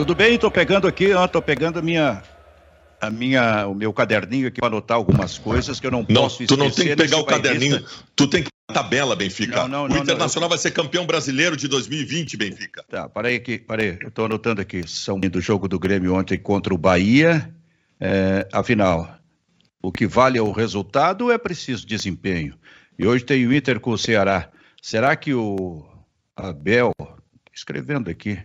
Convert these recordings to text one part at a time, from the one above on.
Tudo bem? Estou pegando aqui, estou pegando a minha, a minha, o meu caderninho aqui para anotar algumas coisas que eu não, não posso Tu não tem que pegar o caderninho, tu tem que tabela, Benfica. Não, não, o Internacional não, vai ser campeão brasileiro de 2020, Benfica. Tá, parei aqui, parei. Eu estou anotando aqui. São do jogo do Grêmio ontem contra o Bahia. É, afinal, o que vale é o resultado é preciso desempenho. E hoje tem o Inter com o Ceará. Será que o Abel, escrevendo aqui,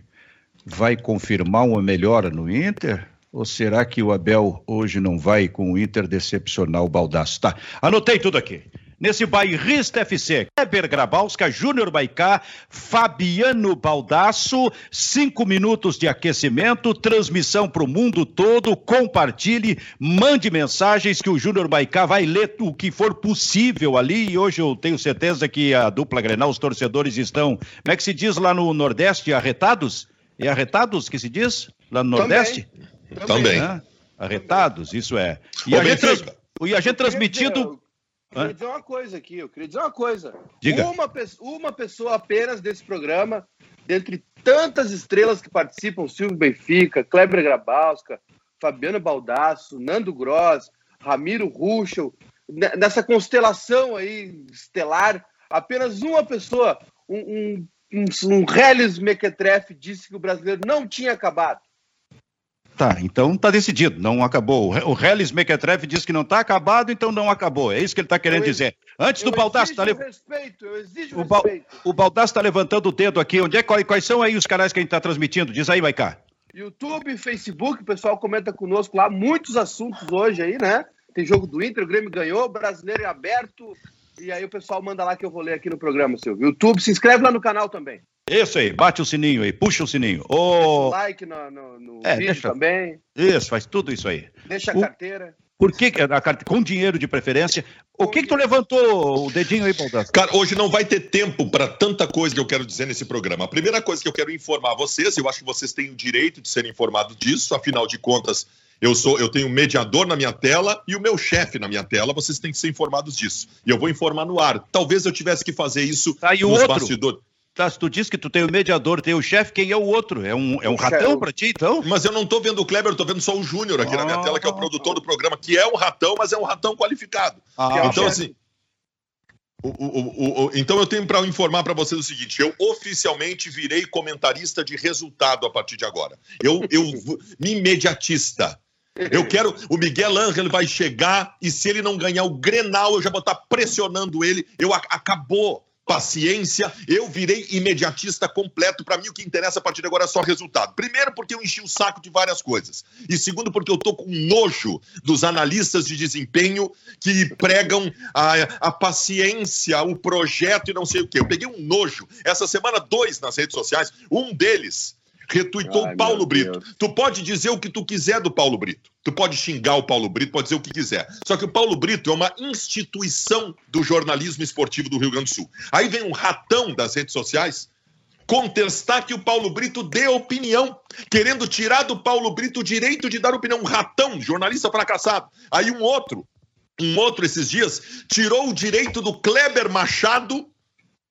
vai confirmar uma melhora no Inter? Ou será que o Abel hoje não vai com o Inter decepcionar o Baldaço? Tá, anotei tudo aqui nesse bairrista FC. Kleber Grabowska, Júnior Baicá, Fabiano Baldasso, cinco minutos de aquecimento, transmissão para o mundo todo, compartilhe, mande mensagens que o Júnior Baicá vai ler o que for possível ali e hoje eu tenho certeza que a dupla Grenal, os torcedores estão, como é que se diz lá no Nordeste, arretados? É arretados que se diz? Lá no Nordeste? Também. Também. É? Arretados, isso é. E Ô, a, gente, e a gente transmitindo queria dizer uma coisa aqui, eu queria dizer uma coisa. Diga. Uma, uma pessoa apenas desse programa, dentre tantas estrelas que participam, Silvio Benfica, Kleber Grabowska, Fabiano Baldasso, Nando Gross, Ramiro Ruschel, nessa constelação aí estelar, apenas uma pessoa, um, um, um, Reles Mequetrefe, disse que o brasileiro não tinha acabado. Tá, então tá decidido, não acabou. O Hellis Mequetrefe diz que não tá acabado, então não acabou. É isso que ele tá querendo eu dizer. Antes do Baldasso tá levantando. respeito, eu exijo o ba... respeito. O Baldasso tá levantando o dedo aqui. Onde é, quais, quais são aí os canais que a gente tá transmitindo? Diz aí, Maicá. YouTube, Facebook, o pessoal comenta conosco lá. Muitos assuntos hoje aí, né? Tem jogo do Inter, o Grêmio ganhou, brasileiro é aberto. E aí o pessoal manda lá que eu vou ler aqui no programa, Silvio. YouTube, se inscreve lá no canal também. Isso aí, bate o sininho aí, puxa o sininho. Oh... like no, no, no é, vídeo deixa... também. Isso, faz tudo isso aí. Deixa a o... carteira. Por que, a carta, com dinheiro de preferência? O que, que tu levantou o dedinho aí, Baldasso? Cara, hoje não vai ter tempo para tanta coisa que eu quero dizer nesse programa. A primeira coisa que eu quero informar vocês, eu acho que vocês têm o direito de serem informados disso, afinal de contas, eu sou, eu tenho um mediador na minha tela e o meu chefe na minha tela. Vocês têm que ser informados disso. E eu vou informar no ar. Talvez eu tivesse que fazer isso tá, e nos outro? bastidores. Tá, se tu diz que tu tem o mediador, tem o chefe, quem é o outro? É um, é um ratão para ti, então? Mas eu não tô vendo o Kleber, eu tô vendo só o Júnior aqui ah, na minha tela, que é o produtor do programa, que é um ratão, mas é um ratão qualificado. Ah, então, assim. O, o, o, então eu tenho para informar para vocês o seguinte: eu oficialmente virei comentarista de resultado a partir de agora. Eu, eu me imediatista. Eu quero. O Miguel Ángel vai chegar e se ele não ganhar o Grenal, eu já vou estar pressionando ele. Eu acabou paciência, eu virei imediatista completo. Para mim, o que interessa a partir de agora é só resultado. Primeiro, porque eu enchi o saco de várias coisas. E segundo, porque eu tô com nojo dos analistas de desempenho que pregam a, a paciência, o projeto e não sei o quê. Eu peguei um nojo. Essa semana, dois nas redes sociais. Um deles retuitou o Paulo Brito. Deus. Tu pode dizer o que tu quiser do Paulo Brito. Tu pode xingar o Paulo Brito, pode dizer o que quiser. Só que o Paulo Brito é uma instituição do jornalismo esportivo do Rio Grande do Sul. Aí vem um ratão das redes sociais contestar que o Paulo Brito dê opinião, querendo tirar do Paulo Brito o direito de dar opinião. Um ratão, jornalista fracassado. Aí um outro, um outro esses dias, tirou o direito do Kleber Machado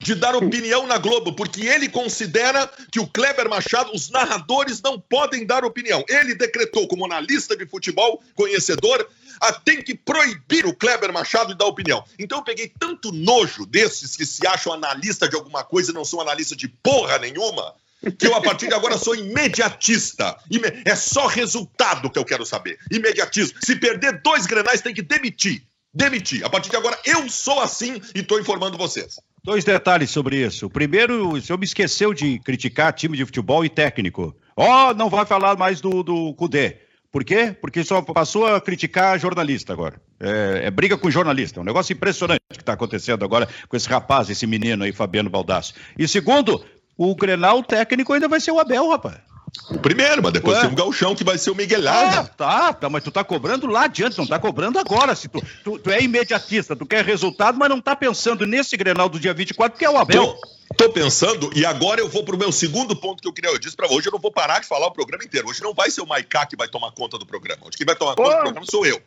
de dar opinião na Globo, porque ele considera que o Kleber Machado, os narradores não podem dar opinião. Ele decretou, como analista de futebol, conhecedor, a, tem que proibir o Kleber Machado de dar opinião. Então eu peguei tanto nojo desses que se acham analista de alguma coisa e não são analista de porra nenhuma, que eu a partir de agora sou imediatista. É só resultado que eu quero saber. Imediatismo. Se perder dois grenais, tem que demitir. Demitir. A partir de agora eu sou assim e estou informando vocês. Dois detalhes sobre isso. Primeiro, o senhor me esqueceu de criticar time de futebol e técnico. Ó, oh, não vai falar mais do, do Cudê. Por quê? Porque só passou a criticar jornalista agora. É, é briga com jornalista. É um negócio impressionante que está acontecendo agora com esse rapaz, esse menino aí, Fabiano Baldasso. E segundo, o Grenal técnico ainda vai ser o Abel, rapaz. O primeiro, mas depois Ué? tem o Galchão que vai ser o Miguelada. Ah, tá, tá, mas tu tá cobrando lá adiante, não tá cobrando agora. Se tu, tu, tu, é imediatista, tu quer resultado, mas não tá pensando nesse Grenal do dia 24, que é o Abel. Tô, tô pensando, e agora eu vou pro meu segundo ponto que eu queria. Eu disse pra hoje, eu não vou parar de falar o programa inteiro. Hoje não vai ser o Maiká que vai tomar conta do programa. Hoje quem vai tomar conta do programa sou eu.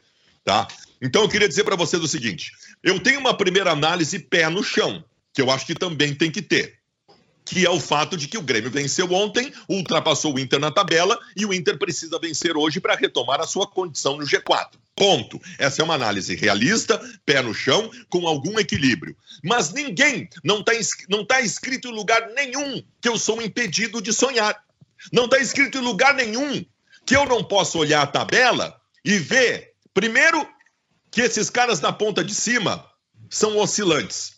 Tá? Então eu queria dizer para vocês o seguinte: eu tenho uma primeira análise pé no chão, que eu acho que também tem que ter que é o fato de que o Grêmio venceu ontem, ultrapassou o Inter na tabela e o Inter precisa vencer hoje para retomar a sua condição no G4. Ponto. Essa é uma análise realista, pé no chão, com algum equilíbrio. Mas ninguém não está não tá escrito em lugar nenhum que eu sou impedido de sonhar. Não está escrito em lugar nenhum que eu não posso olhar a tabela e ver, primeiro, que esses caras na ponta de cima são oscilantes.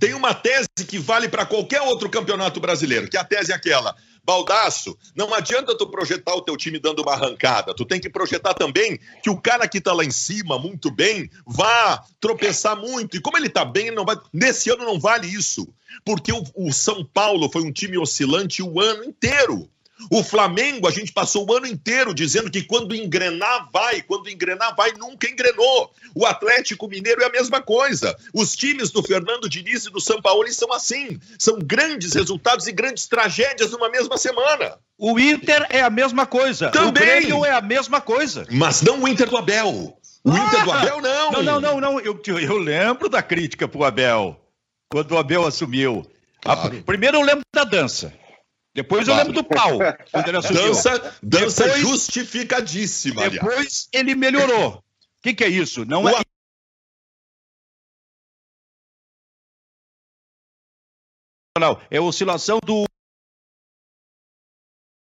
Tem uma tese que vale para qualquer outro campeonato brasileiro, que a tese é aquela. Baldaço, não adianta tu projetar o teu time dando uma arrancada. Tu tem que projetar também que o cara que tá lá em cima, muito bem, vá tropeçar muito. E como ele tá bem, ele não vai. Nesse ano não vale isso. Porque o, o São Paulo foi um time oscilante o ano inteiro. O Flamengo, a gente passou o ano inteiro dizendo que quando engrenar, vai, quando engrenar, vai, nunca engrenou. O Atlético Mineiro é a mesma coisa. Os times do Fernando Diniz e do São Paulo são assim. São grandes resultados e grandes tragédias numa mesma semana. O Inter é a mesma coisa. Também. O Grêmio é a mesma coisa. Mas não o Inter do Abel. O ah, Inter do Abel, não. Não, não, não. não. Eu, eu lembro da crítica pro Abel, quando o Abel assumiu. Claro. A, primeiro eu lembro da dança. Depois eu lembro do pau. dança dança depois, justificadíssima. Depois aliás. ele melhorou. O que, que, é isso? Não é. Não, é oscilação do.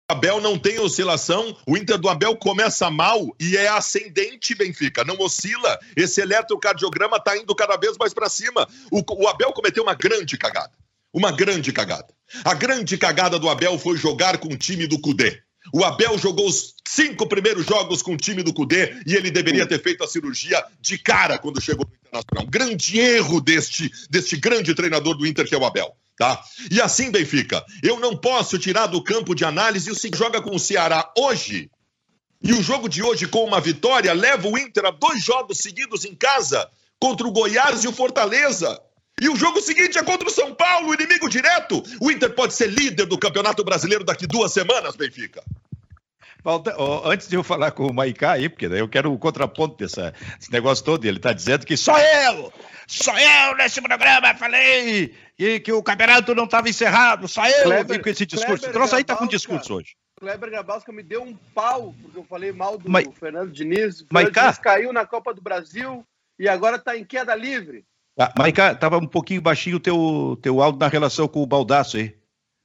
O Abel não tem oscilação, o Inter do Abel começa mal e é ascendente, Benfica, não oscila. Esse eletrocardiograma está indo cada vez mais para cima. O, o Abel cometeu uma grande cagada. Uma grande cagada. A grande cagada do Abel foi jogar com o time do Cudê. O Abel jogou os cinco primeiros jogos com o time do Cudê e ele deveria ter feito a cirurgia de cara quando chegou no Internacional. Grande erro deste, deste grande treinador do Inter, que é o Abel. Tá? E assim, Benfica, eu não posso tirar do campo de análise o se joga com o Ceará hoje. E o jogo de hoje, com uma vitória, leva o Inter a dois jogos seguidos em casa contra o Goiás e o Fortaleza. E o jogo seguinte é contra o São Paulo, inimigo direto. O Inter pode ser líder do Campeonato Brasileiro daqui duas semanas, Benfica. antes de eu falar com o Maicá aí, porque eu quero o contraponto desse negócio todo, ele está dizendo que só eu, só eu nesse programa falei e que o campeonato não estava encerrado, só eu Kleber, com esse discurso. Kleber o troço aí tá com discurso hoje. Kleber Grabowska me deu um pau, porque eu falei mal do Ma... Fernando Diniz. O Fernando Diniz caiu na Copa do Brasil e agora está em queda livre. Ah, Maica, tava um pouquinho baixinho o teu, teu áudio na relação com o Baldaço aí.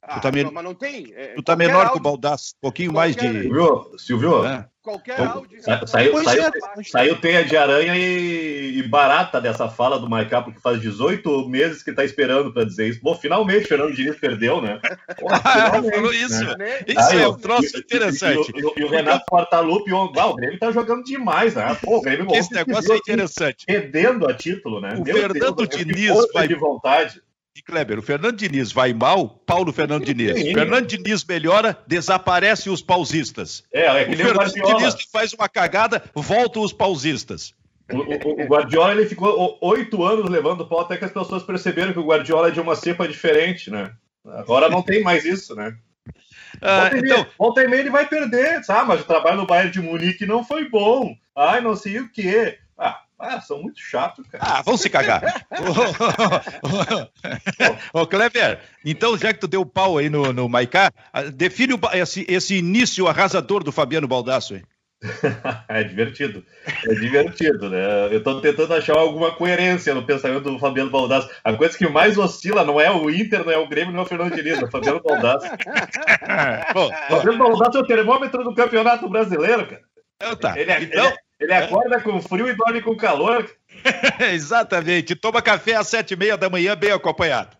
Ah, tu tá men... mas não tem. É, tu tá menor áudio, que o Baldaço, um pouquinho mais de. Silvio, Silvio é. Qualquer áudio. Sa saiu, saiu, é, saiu teia de aranha e, e, barata dessa fala do Maicá, porque faz 18 meses que tá esperando para dizer isso. Bom, finalmente o Fernando Diniz perdeu, né? Porra, ah, falou isso. Né? Isso Aí, é um troço interessante. E, e, e o Renato Portaluppi, o, ah, o Grêmio tá jogando demais, né? Pô, o Grêmio Esse negócio é interessante. Perdendo a título, né? O Meu Fernando Deus, Diniz vai. De vontade. E Kleber, o Fernando Diniz vai mal, Paulo Fernando Diniz. Sim. Fernando Diniz melhora, desaparece os pausistas. É, é que o Fernando o Diniz faz uma cagada, volta os pausistas. O, o, o, Guardiola ele ficou oito anos levando o pau até que as pessoas perceberam que o Guardiola é de uma cepa diferente, né? Agora não tem mais isso, né? Ah, volta, então... volta e meia ele vai perder, sabe? Mas o trabalho no Bayern de Munique não foi bom. Ai, não sei o quê. Ah, ah, são muito chatos, cara. Ah, vão se cagar. Ô, Kleber, então, já que tu deu pau aí no, no Maicá, ah, define o, esse, esse início arrasador do Fabiano Baldasso aí. é divertido. É divertido, né? Eu estou tentando achar alguma coerência no pensamento do Fabiano Baldasso. A coisa que mais oscila não é o Inter, não é o Grêmio, não é o Fernando Diniz, é o Fabiano Baldasso. o Fabiano Baldasso é o termômetro do Campeonato Brasileiro, cara. Então, tá. Ele, é, então, ele, ele acorda com frio e dorme com calor. Exatamente. Toma café às sete e meia da manhã bem acompanhado.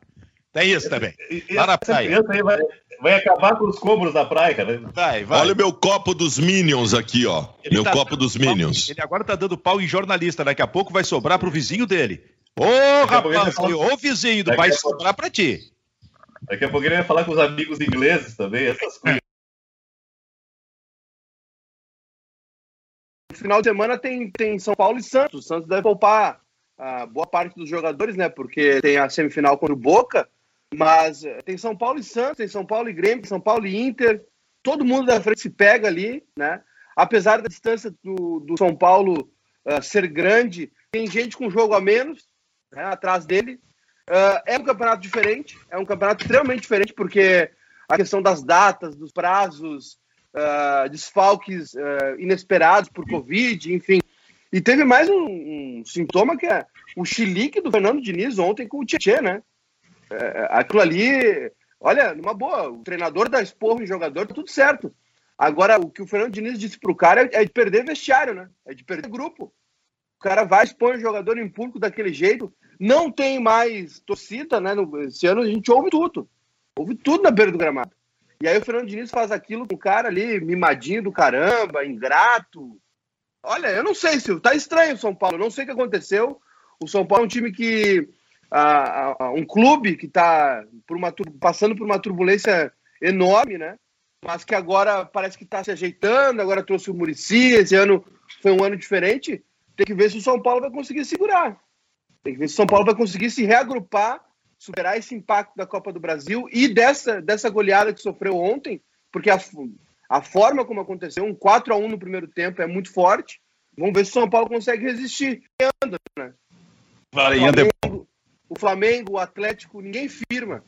Tem isso também. Lá na praia. Vai, vai, acabar com os cômodos da praia, cara. Vai, vai. Olha o meu copo dos Minions aqui, ó. Ele meu tá copo dos Minions. Ele agora tá dando pau em jornalista. Daqui a pouco vai sobrar pro vizinho dele. Ô, oh, rapaz, ô vizinho, vai sobrar pra ti. Daqui a pouco ele vai falar com os amigos ingleses também, essas coisas. Final de semana tem, tem São Paulo e Santos. O Santos deve poupar a boa parte dos jogadores, né? Porque tem a semifinal contra o Boca. Mas eh, tem São Paulo e Santos, tem São Paulo e Grêmio, São Paulo e Inter. Todo mundo da frente se pega ali, né? Apesar da distância do, do São Paulo uh, ser grande, tem gente com jogo a menos né, atrás dele. Uh, é um campeonato diferente, é um campeonato extremamente diferente, porque a questão das datas, dos prazos, uh, desfalques uh, inesperados por Covid, enfim. E teve mais um, um, sintoma que é o chilique do Fernando Diniz ontem com o Tietchan, né? Uh, aquilo ali, olha, numa boa, o treinador dá esporro em jogador, tá tudo certo. Agora, o que o Fernando Diniz disse pro cara é, é de perder vestiário, né? É de perder grupo. O cara vai expor o jogador em público daquele jeito. Não tem mais torcida, né? Esse ano a gente ouve tudo. Ouve tudo na beira do gramado. E aí o Fernando Diniz faz aquilo com o cara ali, mimadinho do caramba, ingrato. Olha, eu não sei, se Tá estranho o São Paulo. Eu não sei o que aconteceu. O São Paulo é um time que. um clube que está por uma, passando por uma turbulência enorme, né? Mas que agora parece que está se ajeitando. Agora trouxe o Murici. Esse ano foi um ano diferente. Tem que ver se o São Paulo vai conseguir segurar. Tem que ver se o São Paulo vai conseguir se reagrupar superar esse impacto da Copa do Brasil e dessa, dessa goleada que sofreu ontem, porque a, a forma como aconteceu, um 4 a 1 no primeiro tempo é muito forte. Vamos ver se o São Paulo consegue resistir. Anda, né? O Flamengo, o Flamengo, o Atlético, ninguém firma.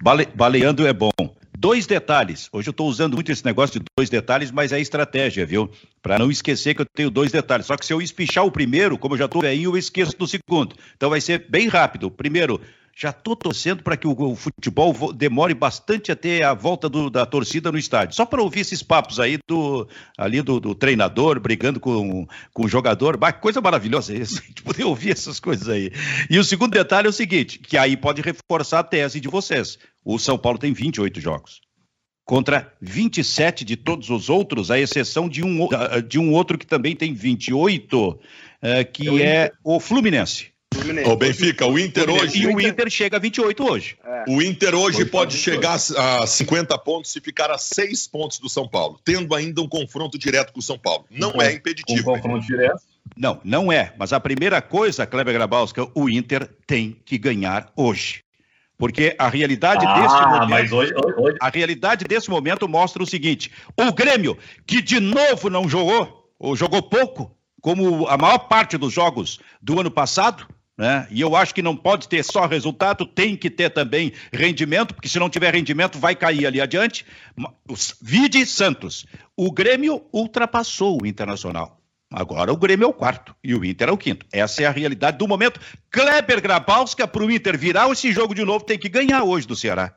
Bale, baleando é bom. Dois detalhes. Hoje eu estou usando muito esse negócio de dois detalhes, mas é estratégia, viu? Para não esquecer que eu tenho dois detalhes. Só que se eu espichar o primeiro, como eu já estou velhinho, eu esqueço do segundo. Então vai ser bem rápido. Primeiro, já estou torcendo para que o, o, futebol demore bastante até a volta do, da torcida no estádio. Só para ouvir esses papos aí do, ali do, do, treinador brigando com, com o jogador. Bah, coisa maravilhosa é isso, de poder ouvir essas coisas aí. E o segundo detalhe é o seguinte, que aí pode reforçar a tese de vocês. O São Paulo tem 28 jogos. Contra 27 de todos os outros, à exceção de um, de um outro que também tem 28, eh, que é o Fluminense. O Benfica, o Inter hoje. E o Inter chega a 28 hoje. É. O Inter hoje pode chegar a 50 pontos e ficar a 6 pontos do São Paulo, tendo ainda um confronto direto com o São Paulo. Não um, é impeditivo. Um confronto direto? Não, não é. Mas a primeira coisa, Kleber Grabowska, o Inter tem que ganhar hoje. Porque a realidade ah, desse momento. Hoje, hoje... A realidade desse momento mostra o seguinte: o Grêmio, que de novo não jogou, ou jogou pouco, como a maior parte dos jogos do ano passado, né? E eu acho que não pode ter só resultado, tem que ter também rendimento, porque se não tiver rendimento vai cair ali adiante. Vide Santos. O Grêmio ultrapassou o Internacional. Agora o Grêmio é o quarto e o Inter é o quinto. Essa é a realidade do momento. Kleber Grabowska para o Inter virar esse jogo de novo tem que ganhar hoje do Ceará.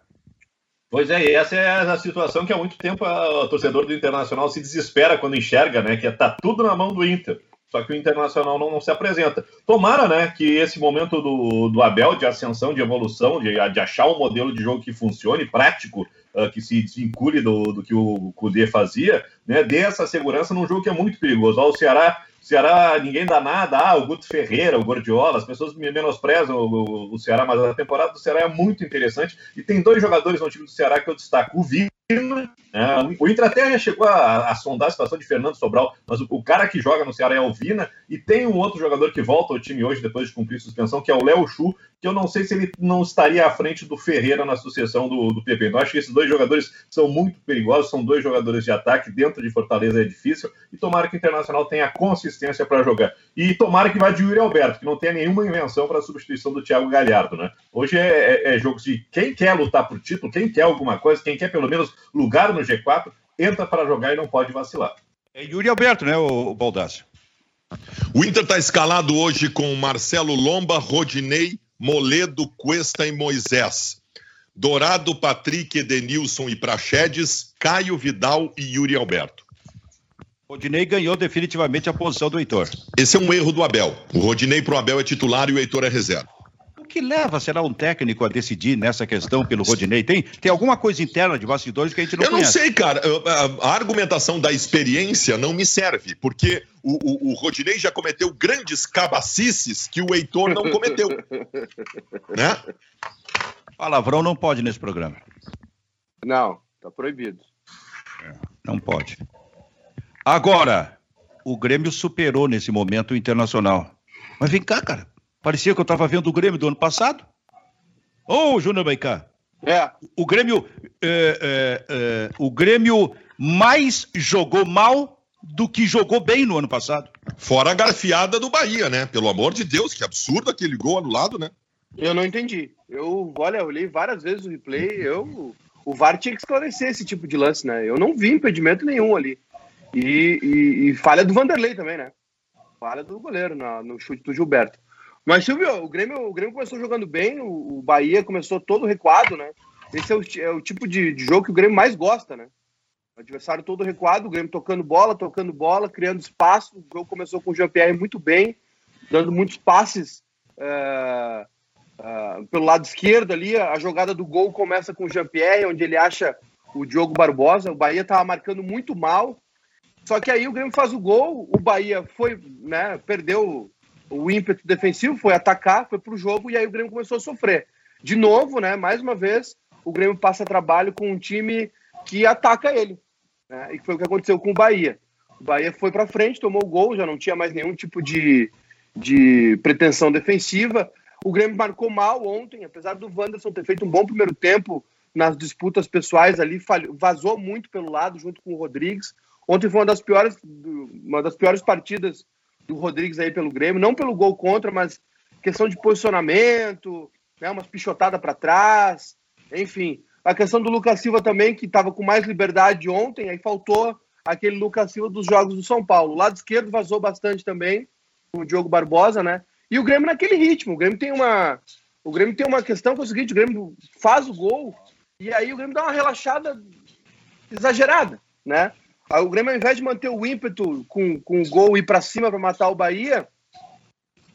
Pois é, e essa é a situação que há muito tempo o torcedor do Internacional se desespera quando enxerga, né? Que está tudo na mão do Inter. Só que o Internacional não, não, se apresenta. Tomara, né, que esse momento do, do Abel de ascensão, de evolução, de, de achar um modelo de jogo que funcione, prático, uh, que se desvincule do, do que o Cudê fazia, né, dê essa segurança num jogo que é muito perigoso. Ó, o Ceará Ceará, ninguém dá nada. Ah, o Guto Ferreira, o Gordiola, as pessoas menosprezam o, o, o, Ceará, mas a temporada do Ceará é muito interessante. E tem dois jogadores no time do Ceará que eu destaco: o Vina. Né? O Inter até já chegou a, a, sondar a situação de Fernando Sobral, mas o, o, cara que joga no Ceará é o Vina. E tem um outro jogador que volta ao time hoje, depois de cumprir suspensão, que é o Léo Chu, que eu não sei se ele não estaria à frente do Ferreira na sucessão do, do PP. Então, acho que esses dois jogadores são muito perigosos, são dois jogadores de ataque, dentro de Fortaleza é difícil, e tomara que o Internacional tenha consistência para jogar. E tomara que vá de Yuri Alberto, que não tenha nenhuma invenção para a substituição do Thiago Galhardo, né? Hoje é, é, é jogos de quem quer lutar por título, quem quer alguma coisa, quem quer pelo menos lugar no G4, entra para jogar e não pode vacilar. É Yuri Alberto, né, o Baldassio? O Inter está escalado hoje com Marcelo Lomba, Rodinei, Moledo, Cuesta e Moisés. Dourado, Patrick, Edenilson e Praxedes, Caio Vidal e Yuri Alberto. Rodinei ganhou definitivamente a posição do Heitor. Esse é um erro do Abel. O Rodinei pro Abel é titular e o Heitor é reserva. O que leva, será, um técnico a decidir nessa questão pelo Rodinei? Tem, tem alguma coisa interna de bastidores que a gente não Eu conhece? Eu não sei, cara. A, a, argumentação da experiência não me serve, porque o, o, o Rodinei já cometeu grandes cabacices que o Heitor não cometeu. né? Palavrão não pode nesse programa. Não, tá proibido. É, não pode. Agora, o Grêmio superou nesse momento o Internacional. Mas vem cá, cara. Parecia que eu estava vendo o Grêmio do ano passado. Ô, oh, Júnior Baicá. É. O Grêmio, é, é, é, o Grêmio mais jogou mal do que jogou bem no ano passado. Fora a garfiada do Bahia, né? Pelo amor de Deus, que absurdo aquele gol anulado, né? Eu não entendi. Eu, olha, eu olhei várias vezes o replay, eu, o VAR tinha que esclarecer esse tipo de lance, né? Eu não vi impedimento nenhum ali. E, e, e falha do Vanderlei também, né? Falha do goleiro na, no chute do Gilberto. Mas, Silvio, o Grêmio, o Grêmio começou jogando bem, o, Bahia começou todo recuado, né? Esse é o, é o tipo de, de, jogo que o Grêmio mais gosta, né? O adversário todo recuado, o Grêmio tocando bola, tocando bola, criando espaço. O jogo começou com o Jean-Pierre muito bem, dando muitos passes uh, uh, pelo lado esquerdo ali. A jogada do gol começa com o Jean-Pierre, onde ele acha o Diogo Barbosa. O Bahia estava marcando muito mal. Só que aí o Grêmio faz o gol, o Bahia foi, né, perdeu o ímpeto defensivo, foi atacar, foi pro jogo e aí o Grêmio começou a sofrer. De novo, né, mais uma vez, o Grêmio passa trabalho com um time que ataca ele. Né, e foi o que aconteceu com o Bahia. O Bahia foi para frente, tomou o gol, já não tinha mais nenhum tipo de, de pretensão defensiva. O Grêmio marcou mal ontem, apesar do Wanderson ter feito um bom primeiro tempo nas disputas pessoais ali, vazou muito pelo lado junto com o Rodrigues. Ontem foi uma das piores, uma das piores partidas do Rodrigues aí pelo Grêmio, não pelo gol contra, mas questão de posicionamento, né, umas pichotadas para trás, enfim. A questão do Lucas Silva também, que estava com mais liberdade ontem, aí faltou aquele Lucas Silva dos jogos do São Paulo. O lado esquerdo vazou bastante também, o Diogo Barbosa, né? E o Grêmio naquele ritmo. O Grêmio tem uma, o Grêmio tem uma questão que é o seguinte: o Grêmio faz o gol e aí o Grêmio dá uma relaxada exagerada, né? O Grêmio, ao invés de manter o ímpeto com, com o gol e ir para cima para matar o Bahia,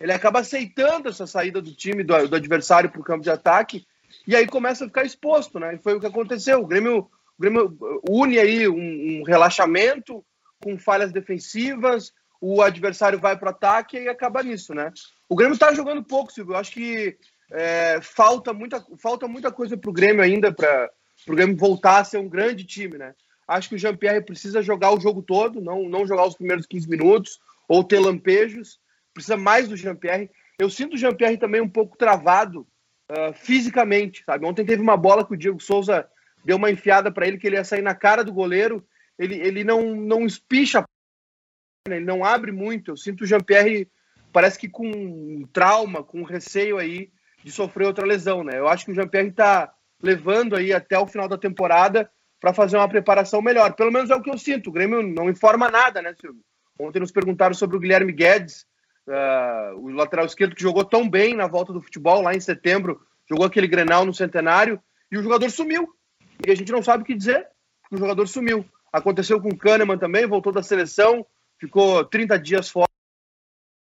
ele acaba aceitando essa saída do time, do, do adversário para o campo de ataque, e aí começa a ficar exposto, né? E foi o que aconteceu. O Grêmio, o Grêmio une aí um, um relaxamento com falhas defensivas, o adversário vai para o ataque e acaba nisso, né? O Grêmio está jogando pouco, Silvio. Eu acho que é, falta, muita, falta muita coisa para o Grêmio ainda, para o Grêmio voltar a ser um grande time, né? Acho que o Jean-Pierre precisa jogar o jogo todo, não, não jogar os primeiros 15 minutos ou ter lampejos. Precisa mais do Jean-Pierre. Eu sinto o Jean-Pierre também um pouco travado uh, fisicamente, sabe? Ontem teve uma bola que o Diego Souza deu uma enfiada para ele que ele ia sair na cara do goleiro. Ele, ele não, não espicha, ele não abre muito. Eu sinto o Jean-Pierre, parece que com trauma, com receio aí de sofrer outra lesão, né? Eu acho que o Jean-Pierre está levando aí até o final da temporada para fazer uma preparação melhor. Pelo menos é o que eu sinto. O Grêmio não informa nada, né, Silvio? Ontem nos perguntaram sobre o Guilherme Guedes, uh, o lateral esquerdo que jogou tão bem na volta do futebol lá em setembro, jogou aquele Grenal no Centenário e o jogador sumiu. E a gente não sabe o que dizer, porque o jogador sumiu. Aconteceu com o Kahneman também, voltou da seleção, ficou 30 dias fora.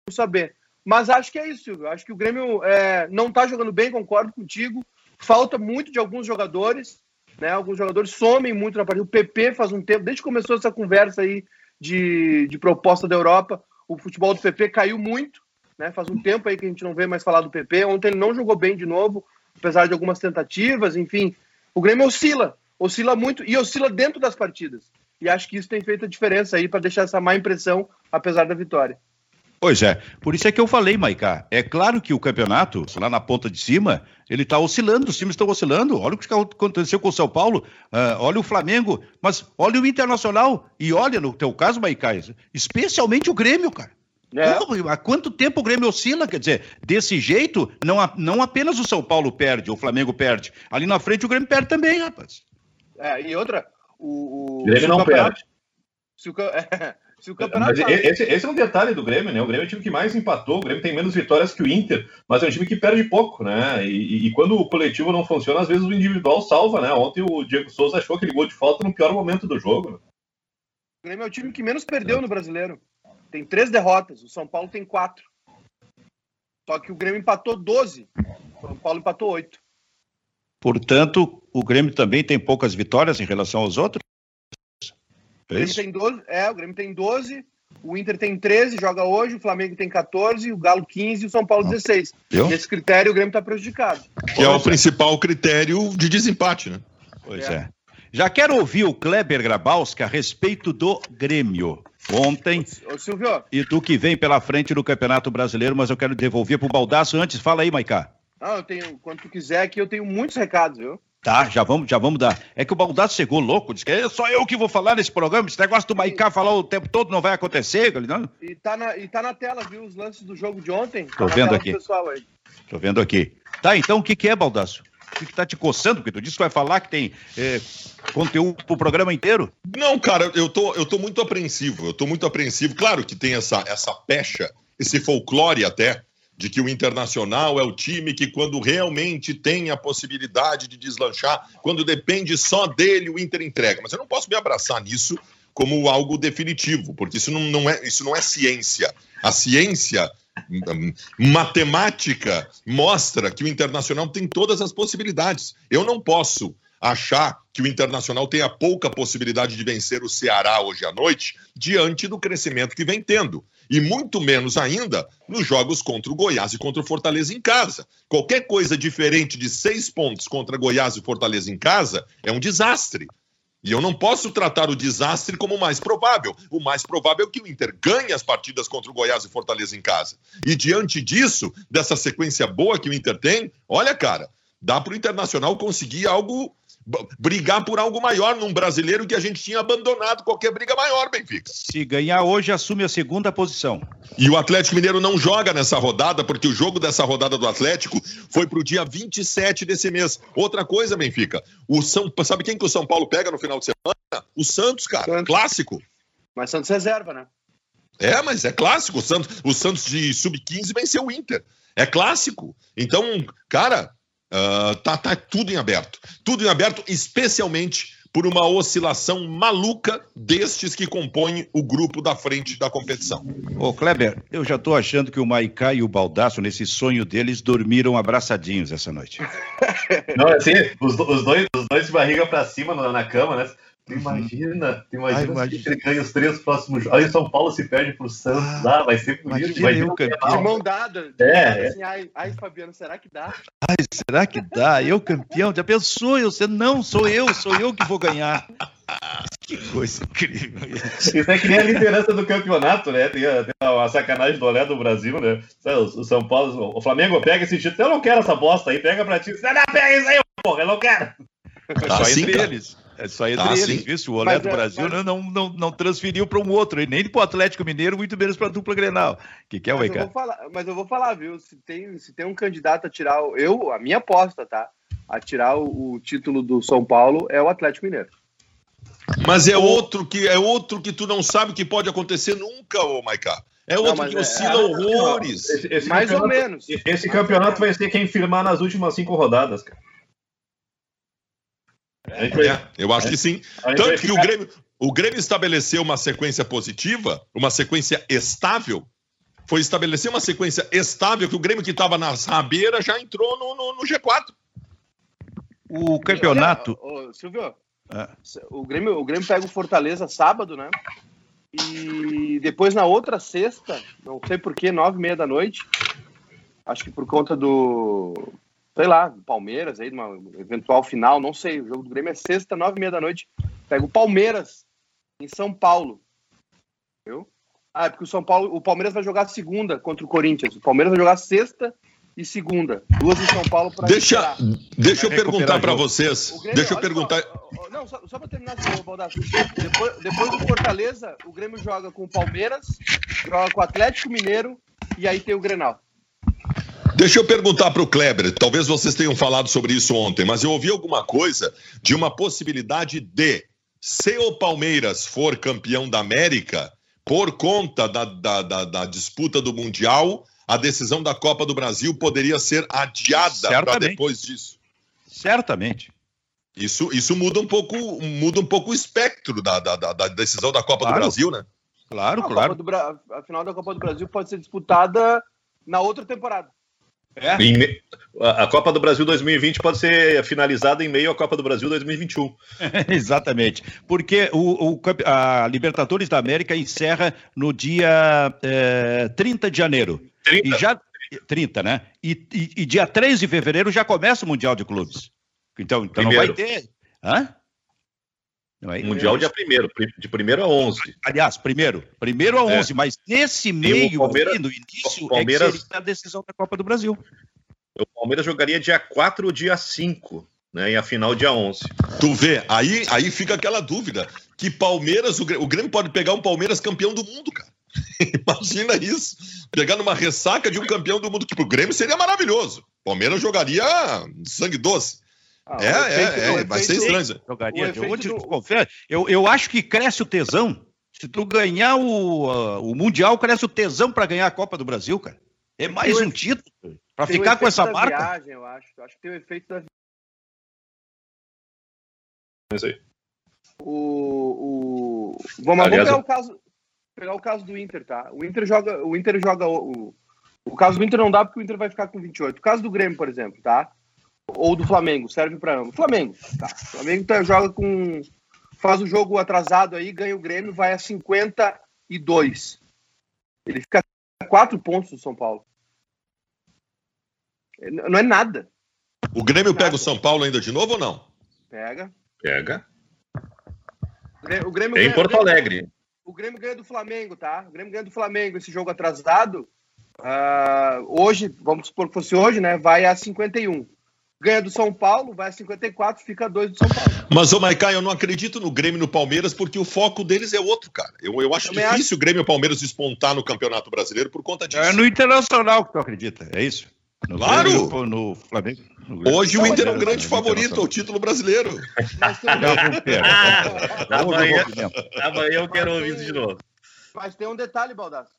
Não saber. Mas acho que é isso, Silvio. Acho que o Grêmio é, não está jogando bem, concordo contigo. Falta muito de alguns jogadores. Né? Alguns jogadores somem muito na partida. O PP faz um tempo, desde que começou essa conversa aí de, de proposta da Europa, o futebol do PP caiu muito. Né? Faz um tempo aí que a gente não vê mais falar do PP. Ontem ele não jogou bem de novo, apesar de algumas tentativas. Enfim, o Grêmio oscila, oscila muito e oscila dentro das partidas. E acho que isso tem feito a diferença aí para deixar essa má impressão, apesar da vitória. Pois é, por isso é que eu falei, Maicá. É claro que o campeonato, lá na ponta de cima, ele está oscilando, os times estão oscilando. Olha o que aconteceu com o São Paulo, uh, olha o Flamengo, mas olha o Internacional e olha, no teu caso, Maicá, especialmente o Grêmio, cara. É. Há quanto tempo o Grêmio oscila? Quer dizer, desse jeito, não, não apenas o São Paulo perde, o Flamengo perde. Ali na frente o Grêmio perde também, rapaz. É, e outra, o. O Grêmio não perde. Se o, se o campeonato. Mas esse, esse, é um detalhe do Grêmio, né? O Grêmio é o time que mais empatou, o Grêmio tem menos vitórias que o Inter, mas é um time que perde pouco, né? E, e, quando o coletivo não funciona, às vezes o individual salva, né? Ontem o Diego Souza achou aquele gol de falta no pior momento do jogo. Né? O Grêmio é o time que menos perdeu é. no brasileiro. Tem três derrotas, o São Paulo tem quatro. Só que o Grêmio empatou 12, o São Paulo empatou 8. Portanto, o Grêmio também tem poucas vitórias em relação aos outros? O Grêmio tem 12, é, o Grêmio tem 12, o Inter tem 13, joga hoje, o Flamengo tem 14, o Galo 15 e o São Paulo 16. Viu? Nesse critério, o Grêmio está prejudicado. Que é o principal critério de desempate, né? Pois é. é. Já quero ouvir o Kleber Grabowski a respeito do Grêmio. Ontem ô, ô, Silvio. e do que vem pela frente no Campeonato Brasileiro, mas eu quero devolver para o Baldaço antes. Fala aí, Maicá. Não, eu tenho, quando tu quiser aqui, eu tenho muitos recados, viu? Tá, já vamos, já vamos dar. É que o Baldasso chegou louco, disse que é só eu que vou falar nesse programa, esse negócio do Maicá falar o tempo todo não vai acontecer. Não? E, tá na, e tá na tela, viu, os lances do jogo de ontem? Tô tá vendo aqui. Tô vendo aqui. Tá, então o que, que é, Baldasso? O que, que tá te coçando? Porque tu disse que vai falar que tem é, conteúdo pro programa inteiro? Não, cara, eu tô, eu tô muito apreensivo. Eu tô muito apreensivo. Claro que tem essa, essa pecha, esse folclore até, de que o Internacional é o time que, quando realmente tem a possibilidade de deslanchar, quando depende só dele, o Inter entrega. Mas eu não posso me abraçar nisso como algo definitivo, porque isso não, não, é, isso não é ciência. A ciência hum, matemática mostra que o Internacional tem todas as possibilidades. Eu não posso achar que o Internacional tenha pouca possibilidade de vencer o Ceará hoje à noite, diante do crescimento que vem tendo. E muito menos ainda nos jogos contra o Goiás e contra o Fortaleza em casa. Qualquer coisa diferente de seis pontos contra Goiás e Fortaleza em casa é um desastre. E eu não posso tratar o desastre como o mais provável. O mais provável é que o Inter ganhe as partidas contra o Goiás e Fortaleza em casa. E diante disso, dessa sequência boa que o Inter tem, olha, cara, dá para o Internacional conseguir algo brigar por algo maior num brasileiro que a gente tinha abandonado qualquer briga maior, Benfica. Se ganhar hoje, assume a segunda posição. E o Atlético Mineiro não joga nessa rodada, porque o jogo dessa rodada do Atlético foi para o dia 27 desse mês. Outra coisa, Benfica, o São, sabe quem que o São Paulo pega no final de semana? O Santos, cara, Santos. clássico. Mas Santos reserva, né? É, mas é clássico. O Santos, o Santos de sub-15 venceu o Inter. É clássico. Então, cara, Uh, tá, tá tudo em aberto. Tudo em aberto, especialmente por uma oscilação maluca destes que compõem o grupo da frente da competição. Ô, Kleber, eu já tô achando que o Maicá e o Baldaço, nesse sonho deles, dormiram abraçadinhos essa noite. Não, assim, os, os dois, os dois de barriga para cima na, na cama, né? Tu imagina, tu imagina, Ai, imagina. se ele ganha os três próximos jogos. Aí o São Paulo se perde pro Santos ah, vai ser bonito. Imagina, imagina campeão. De mão dada. É. Assim, ai, ai, Fabiano, será que dá? Ai, será que dá? Eu campeão? Já pensou? Eu, você, não, sou eu, sou eu que vou ganhar. Que coisa incrível. Isso é que nem a liderança do campeonato, né? Tem a, tem a sacanagem do Olé do Brasil, né? O, São Paulo, o Flamengo pega esse título. Eu não quero essa bosta aí, pega pra ti. Você não pega isso aí, porra, eu não quero. Só assim, entre cara. eles. É só entre ah, eles, viu? O Olé do é, Brasil mas... não, não, não transferiu para um outro, nem para o Atlético Mineiro, muito menos para a dupla Grenal. que, que é o mas, eu mas eu vou falar, viu? Se tem, se tem um candidato a tirar. Eu, a minha aposta, tá? A tirar o, o título do São Paulo é o Atlético Mineiro. Mas é outro que é outro que tu não sabe que pode acontecer nunca, ô Maiká. É outro não, que é, oscila é, horrores. Esse, esse Mais ou menos. Esse campeonato vai ser quem firmar nas últimas cinco rodadas, cara. É, eu acho que sim. Tanto que o Grêmio, o Grêmio estabeleceu uma sequência positiva, uma sequência estável. Foi estabelecer uma sequência estável que o Grêmio que estava nas rabeiras já entrou no, no, no G4. O campeonato. Olha, ô, Silvio, é. o, Grêmio, o Grêmio pega o Fortaleza sábado, né? E depois na outra sexta, não sei porquê, nove e meia da noite, acho que por conta do sei lá, Palmeiras aí, numa eventual final, não sei. O jogo do Grêmio é sexta, nove e meia da noite. Pega o Palmeiras em São Paulo. Viu? Ah, é porque o São Paulo, o Palmeiras vai jogar segunda contra o Corinthians. O Palmeiras vai jogar sexta e segunda. Duas em São Paulo para Deixa, deixa eu perguntar para vocês. Grêmio, deixa eu perguntar. Só, não, só, só para terminar, Baldassi. Depois, depois do Fortaleza, o Grêmio joga com o Palmeiras, joga com o Atlético Mineiro e aí tem o Grenal. Deixa eu perguntar para o Kleber, talvez vocês tenham falado sobre isso ontem, mas eu ouvi alguma coisa de uma possibilidade de, se o Palmeiras for campeão da América, por conta da, da, da, da disputa do Mundial, a decisão da Copa do Brasil poderia ser adiada para depois disso. Certamente. Isso, isso muda um pouco, muda um pouco o espectro da, da, da decisão da Copa claro. do Brasil, né? Claro, a claro. Bra... A final da Copa do Brasil pode ser disputada na outra temporada. É? Em, a Copa do Brasil 2020 pode ser finalizada em meio à Copa do Brasil 2021. Exatamente. Porque o, o, a Libertadores da América encerra no dia é, 30 de janeiro. 30? E já, 30, né? E, e, e, dia 3 de fevereiro já começa o Mundial de Clubes. Então, então não vai ter. Hã? É, mundial dia primeiro, de primeiro a 11. Aliás, primeiro, primeiro a 11, é. mas nesse meio, Palmeiras, no início, Palmeiras, é que seria a decisão da Copa do Brasil. O Palmeiras jogaria dia 4 ou dia 5 né? E a final dia 11. Tu vê, aí, aí fica aquela dúvida, que Palmeiras, o Grêmio, o Grêmio pode pegar um Palmeiras campeão do mundo, cara. Imagina isso. Pegar numa ressaca de um campeão do mundo, que pro Grêmio seria maravilhoso. Palmeiras jogaria sangue doce. Ah, é, efeito, é, é, vai ser estranho. Jogaria de onde, do... eu, eu acho que cresce o tesão. Se tu ganhar o, uh, o Mundial, cresce o tesão para ganhar a Copa do Brasil, cara. É mais um título para ficar com essa marca. Viagem, eu acho. Eu acho que tem o efeito da isso aí. O, o... Vamos, Aliás, vamos pegar, o caso, pegar o caso do Inter, tá? O Inter joga. O Inter joga. O, o caso do Inter não dá porque o Inter vai ficar com 28. O caso do Grêmio, por exemplo, tá? Ou do Flamengo, serve para ambos. Flamengo, tá. O Flamengo tá, joga com. Faz o jogo atrasado aí, ganha o Grêmio, vai a 52. Ele fica a 4 pontos do São Paulo. Não é nada. O Grêmio pega o São Paulo ainda de novo ou não? Pega. Pega. O Grêmio é em Porto Alegre. O Grêmio ganha do Flamengo, tá? O Grêmio ganha do Flamengo esse jogo atrasado. Uh, hoje, vamos supor que fosse hoje, né? Vai a 51. Ganha do São Paulo, vai a 54, fica 2 do São Paulo. Mas, ô Maicá, eu não acredito no Grêmio e no Palmeiras porque o foco deles é outro, cara. Eu, eu acho difícil acho... o Grêmio e o Palmeiras despontar no Campeonato Brasileiro por conta disso. É no Internacional que tu acredita, é isso? No claro! Grêmio, no Flamengo. Hoje o Inter é um grande favorito ao título brasileiro. amanhã, amanhã eu quero ouvir isso de novo. Mas tem um detalhe, Baldasso.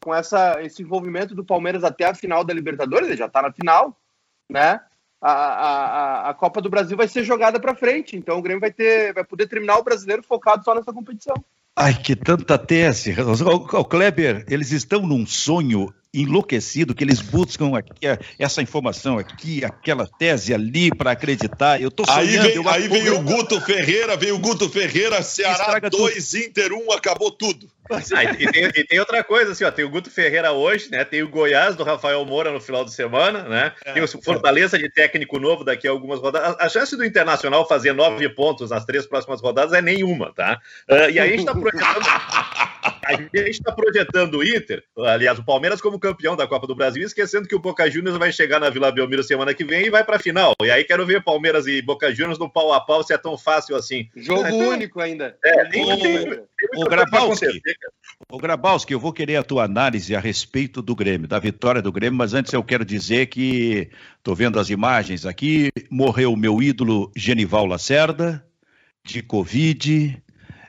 com essa, esse envolvimento do Palmeiras até a final da Libertadores, ele já está na final, né? A, a, a Copa do Brasil vai ser jogada para frente, então o Grêmio vai ter, vai poder terminar o brasileiro focado só nessa competição. Ai, que tanta tese. O Kleber, eles estão num sonho enlouquecido que eles buscam aqui, essa informação aqui, aquela tese ali para acreditar. Eu tô sonhando. Aí vem, eu aí vem o Guto Ferreira, vem o Guto Ferreira, Ceará 2, Inter 1, um, acabou tudo. Ah, e, tem, e, tem, outra coisa, assim, ó, tem o Guto Ferreira hoje, né? Tem o Goiás do Rafael Moura no final de semana, né? É, tem o Fortaleza de técnico novo daqui a algumas rodadas. A, a, chance do Internacional fazer nove pontos nas três próximas rodadas é nenhuma, tá? Uh, e aí a gente está projetando, a gente tá projetando o Inter, aliás, o Palmeiras como campeão da Copa do Brasil, esquecendo que o Boca Juniors vai chegar na Vila Belmiro semana que vem e vai para a final. E aí quero ver Palmeiras e Boca Juniors no pau a pau se é tão fácil assim. Jogo então, único ainda. É, tem, tem, tem, tem o Grabowski, o Grabowski, eu vou querer a tua análise a respeito do Grêmio, da vitória do Grêmio, mas antes eu quero dizer que estou vendo as imagens aqui, morreu o meu ídolo Genival Lacerda, de Covid,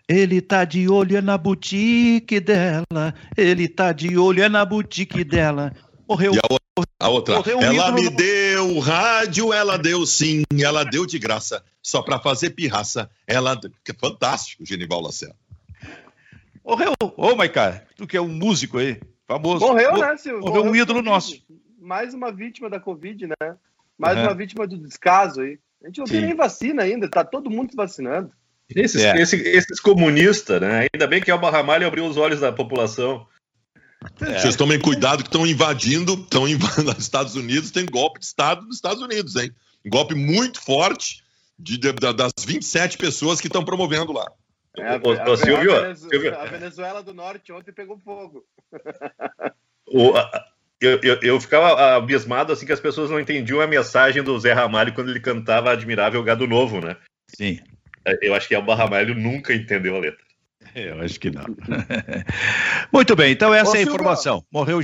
ele tá de olho na boutique dela. Ele tá de olho na boutique dela. Morreu. E a outra, a outra. Morreu ela me no... deu rádio, ela deu sim, ela deu de graça, só para fazer pirraça. Ela, que fantástico, Genival Lacerda. Morreu. Ô, oh, Maiká, tu que é um músico aí, famoso. Morreu, né, Silvio? Morreu, morreu um ídolo nosso. Mais uma vítima da Covid, né? Mais uhum. uma vítima do descaso aí. A gente não Sim. tem nem vacina ainda, tá todo mundo se vacinando. Esses, é. esses, esses comunistas, né? Ainda bem que Alba Ramalho abriu os olhos da população. É. Vocês tomem cuidado que estão invadindo, estão invadindo os Estados Unidos, tem golpe de Estado nos Estados Unidos, hein? Um golpe muito forte de, de, de das 27 pessoas que estão promovendo lá. É, a, a, a, Silvio, Silvio, a, Venezuela do Norte ontem pegou fogo. O, eu, eu, eu, ficava abismado assim que as pessoas não entendiam a mensagem do Zé Ramalho quando ele cantava Admirável Gado Novo, né? Sim. Eu acho que o Barramalho nunca entendeu a letra. Eu acho que não. Muito bem, então essa Ô, é a informação. Morreu o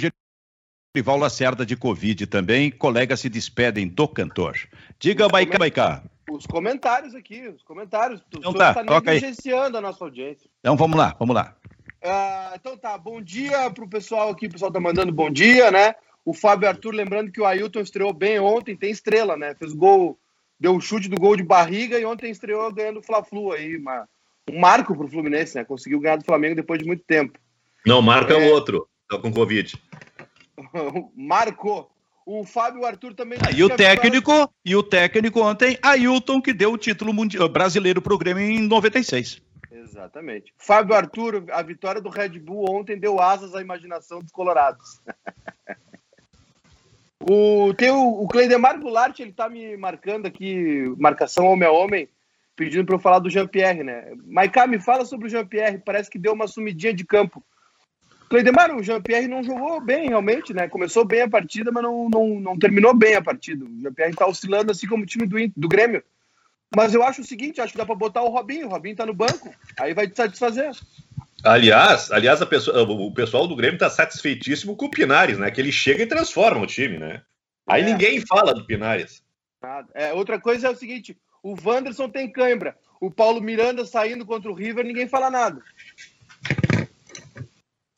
Genival Lacerda de Covid também. Colegas se despedem do cantor. Diga, Maicá, Maicá. Os comentários aqui, os comentários. Então tá, está toca negligenciando aí. a nossa audiência. Então vamos lá, vamos lá. Uh, então tá, bom dia pro pessoal aqui, o pessoal tá mandando bom dia, né? O Fábio Arthur, lembrando que o Ailton estreou bem ontem, tem estrela, né? Fez gol deu o chute do gol de barriga e ontem estreou ganhando o Fla-Flu aí, uma, um marco para o Fluminense, né? Conseguiu ganhar do Flamengo depois de muito tempo. Não, marca é o outro, tá com Covid. Marcou. O Fábio Arthur também. Ah, e o técnico, vitória... e o técnico ontem, Ailton, que deu o título mundial, brasileiro para o Grêmio em 96. Exatamente. Fábio Arthur, a vitória do Red Bull ontem deu asas à imaginação dos colorados. O, tem o, o Cleidemar Goulart, ele tá me marcando aqui, marcação homem a homem, pedindo para eu falar do Jean-Pierre, né? Maiká, me fala sobre o Jean-Pierre, parece que deu uma sumidinha de campo. Cleidemar, o Jean-Pierre não jogou bem, realmente, né? Começou bem a partida, mas não, não, não terminou bem a partida. O Jean-Pierre tá oscilando assim como o time do, do Grêmio. Mas eu acho o seguinte, acho que dá para botar o Robinho. O Robinho tá no banco, aí vai te satisfazer. Aliás, aliás pessoa, o pessoal do Grêmio tá satisfeitíssimo com o Pinares, né? Que ele chega e transforma o time, né? Aí é. ninguém fala do Pinares. É, outra coisa é o seguinte: o Wanderson tem cãibra. O Paulo Miranda saindo contra o River, ninguém fala nada.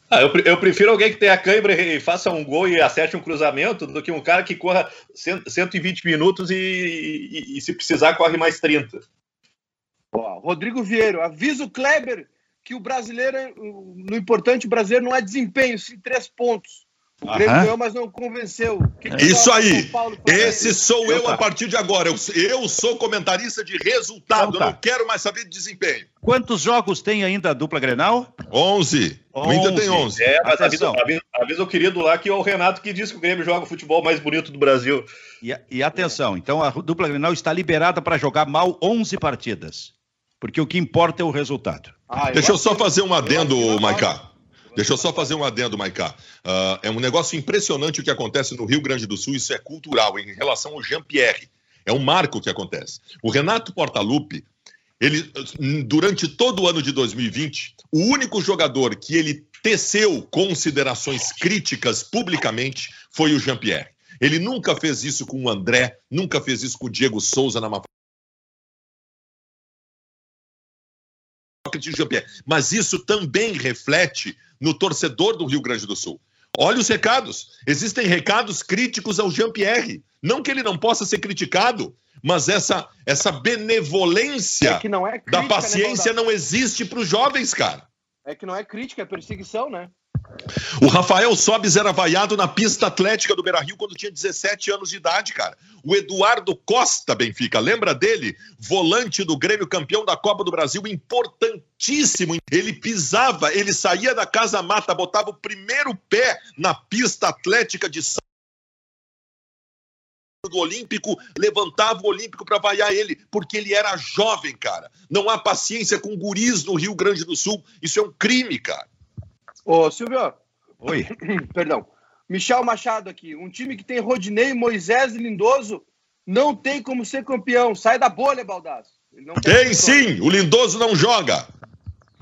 Ah, eu, eu, prefiro alguém que tenha cãibra e faça um gol e acerte um cruzamento do que um cara que corra 120 minutos e, e, e se precisar, corre mais 30. Ó, Rodrigo Vieiro, avisa o Kleber que o brasileiro, no importante, o brasileiro não é desempenho, sim três pontos. O Grêmio ganhou, mas não convenceu. Que que Isso aí. Esse sou eu a partir de agora. Eu, eu sou comentarista de resultado. Então tá. Eu não quero mais saber de desempenho. Quantos jogos tem ainda a dupla Grenal? 11. O Inter tem 11. É, mas avisa, avisa, avisa, o querido lá que é o Renato que disse que o Grêmio joga o futebol mais bonito do Brasil. E, e atenção, então a dupla Grenal está liberada para jogar mal 11 partidas. Porque o que importa é o resultado. Ah, eu Deixa eu só fazer um adendo, Maicá. Deixa eu só fazer um adendo, Maiká. Uh, é um negócio impressionante o que acontece no Rio Grande do Sul, isso é cultural, em relação ao Jean-Pierre. É um marco que acontece. O Renato Portaluppi, ele, durante todo o ano de 2020, o único jogador que ele teceu considerações críticas publicamente foi o Jean-Pierre. Ele nunca fez isso com o André, nunca fez isso com o Diego Souza na de Jean-Pierre. Mas isso também reflete no torcedor do Rio Grande do Sul. Olha os recados. Existem recados críticos ao Jean-Pierre. Não que ele não possa ser criticado, mas essa, essa benevolência é não é crítica, da né, paciência né, não existe para os jovens, cara. É que não é crítica, é perseguição, né? O Rafael Sobes era vaiado na pista atlética do Beira Rio quando tinha 17 anos de idade, cara. O Eduardo Costa, Benfica, lembra dele? Volante do Grêmio, campeão da Copa do Brasil, importantíssimo. Ele pisava, ele saía da casa mata, botava o primeiro pé na pista atlética de São do Olímpico, levantava o Olímpico para vaiar ele, porque ele era jovem, cara. Não há paciência com guris no Rio Grande do Sul. Isso é um crime, cara. Ô, Silvio. Oi. Perdão. Michel Machado aqui. Um time que tem Rodinei, Moisés e Lindoso não tem como ser campeão. Sai da bolha, Baldasso. Tem sim. O Lindoso não joga.